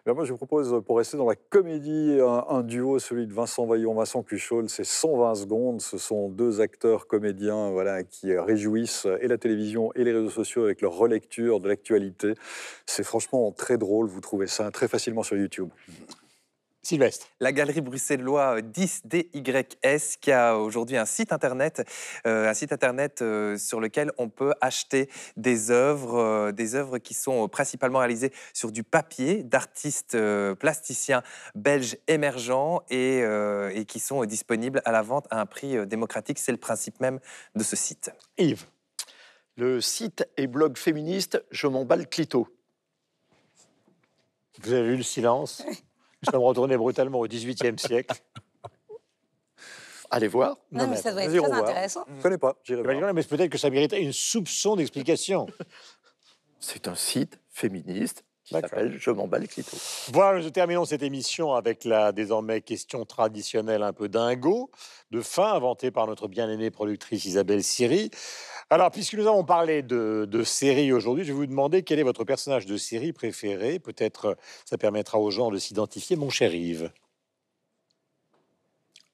Ben, moi, je vous propose, pour rester dans la comédie, un, duo, celui de Vincent Vaillon, Vincent Cuchol. C'est 120 secondes. Ce sont deux acteurs comédiens voilà, qui réjouissent et la télévision et les réseaux sociaux avec leur relecture de l'actualité. C'est franchement très drôle. Vous trouvez ça très facilement sur YouTube. Sylvestre. La galerie bruxellois 10DYS qui a aujourd'hui un site internet, euh, un site internet euh, sur lequel on peut acheter des œuvres, euh, des œuvres qui sont euh, principalement réalisées sur du papier d'artistes euh, plasticiens belges émergents et, euh, et qui sont euh, disponibles à la vente à un prix euh, démocratique. C'est le principe même de ce site. Yves. Le site et blog féministe Je m'en bats le clito. Vous avez vu le silence? [laughs] Nous sommes retournés brutalement au XVIIIe siècle. Allez voir. Non, mais ça doit être très intéressant. Je ne connais pas. J'irai voir. Imaginez, Mais peut-être que ça mérite une soupçon d'explication. [laughs] C'est un site féministe qui s'appelle Je m'emballe clito. Voilà, nous terminons cette émission avec la désormais question traditionnelle un peu dingo de fin inventée par notre bien-aimée productrice Isabelle Siri. Alors, puisque nous avons parlé de, de séries aujourd'hui, je vais vous demander quel est votre personnage de série préféré. Peut-être euh, ça permettra aux gens de s'identifier. Mon cher Yves.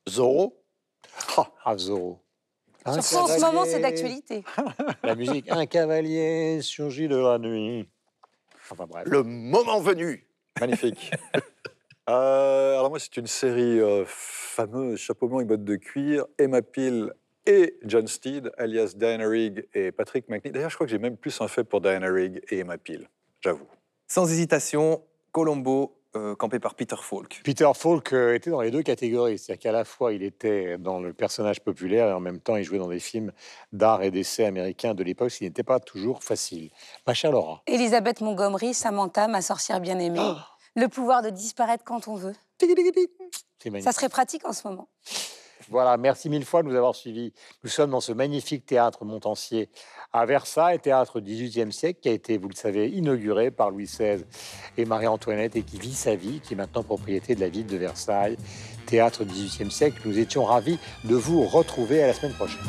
Zorro Ah, ah, Zorro. Un Surtout en ce moment, c'est cavalier. d'actualité. La musique. Un cavalier surgit de la nuit. Enfin bref. Le moment venu Magnifique. [laughs] Euh, alors moi, c'est une série euh, fameuse, chapeau blanc et bottes de cuir, Emma Peel et John Steed, alias Diana Rigg et Patrick McNee. D'ailleurs, je crois que j'ai même plus un fait pour Diana Rigg et Emma Peel, j'avoue. Sans hésitation, Colombo, euh, campé par Peter Falk. Peter Falk euh, était dans les deux catégories, c'est-à-dire qu'à la fois il était dans le personnage populaire et en même temps il jouait dans des films d'art et d'essai américains de l'époque, ce qui n'était pas toujours facile. Ma chère Laura. Elisabeth Montgomery, Samantha, ma sorcière bien-aimée. Oh. Le pouvoir de disparaître quand on veut. Ça serait pratique en ce moment. Voilà, merci mille fois de nous avoir suivis. Nous sommes dans ce magnifique théâtre Montancier à Versailles, théâtre du XVIIIe siècle qui a été, vous le savez, inauguré par Louis XVI et Marie-Antoinette et qui vit sa vie, qui est maintenant propriété de la ville de Versailles. Théâtre du XVIIIe siècle, nous étions ravis de vous retrouver à la semaine prochaine.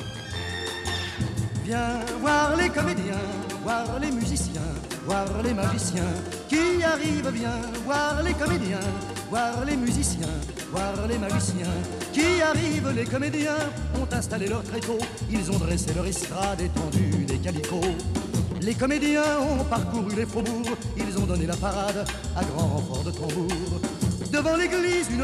Viens voir les comédiens, voir les musiciens, voir les magiciens qui arrivent. Viens voir les comédiens, voir les musiciens, voir les magiciens qui arrivent. Les comédiens ont installé leur tréteau, ils ont dressé leur estrade étendue des calicots. Les comédiens ont parcouru les faubourgs, ils ont donné la parade à grand renfort de tambour. Devant l'église, une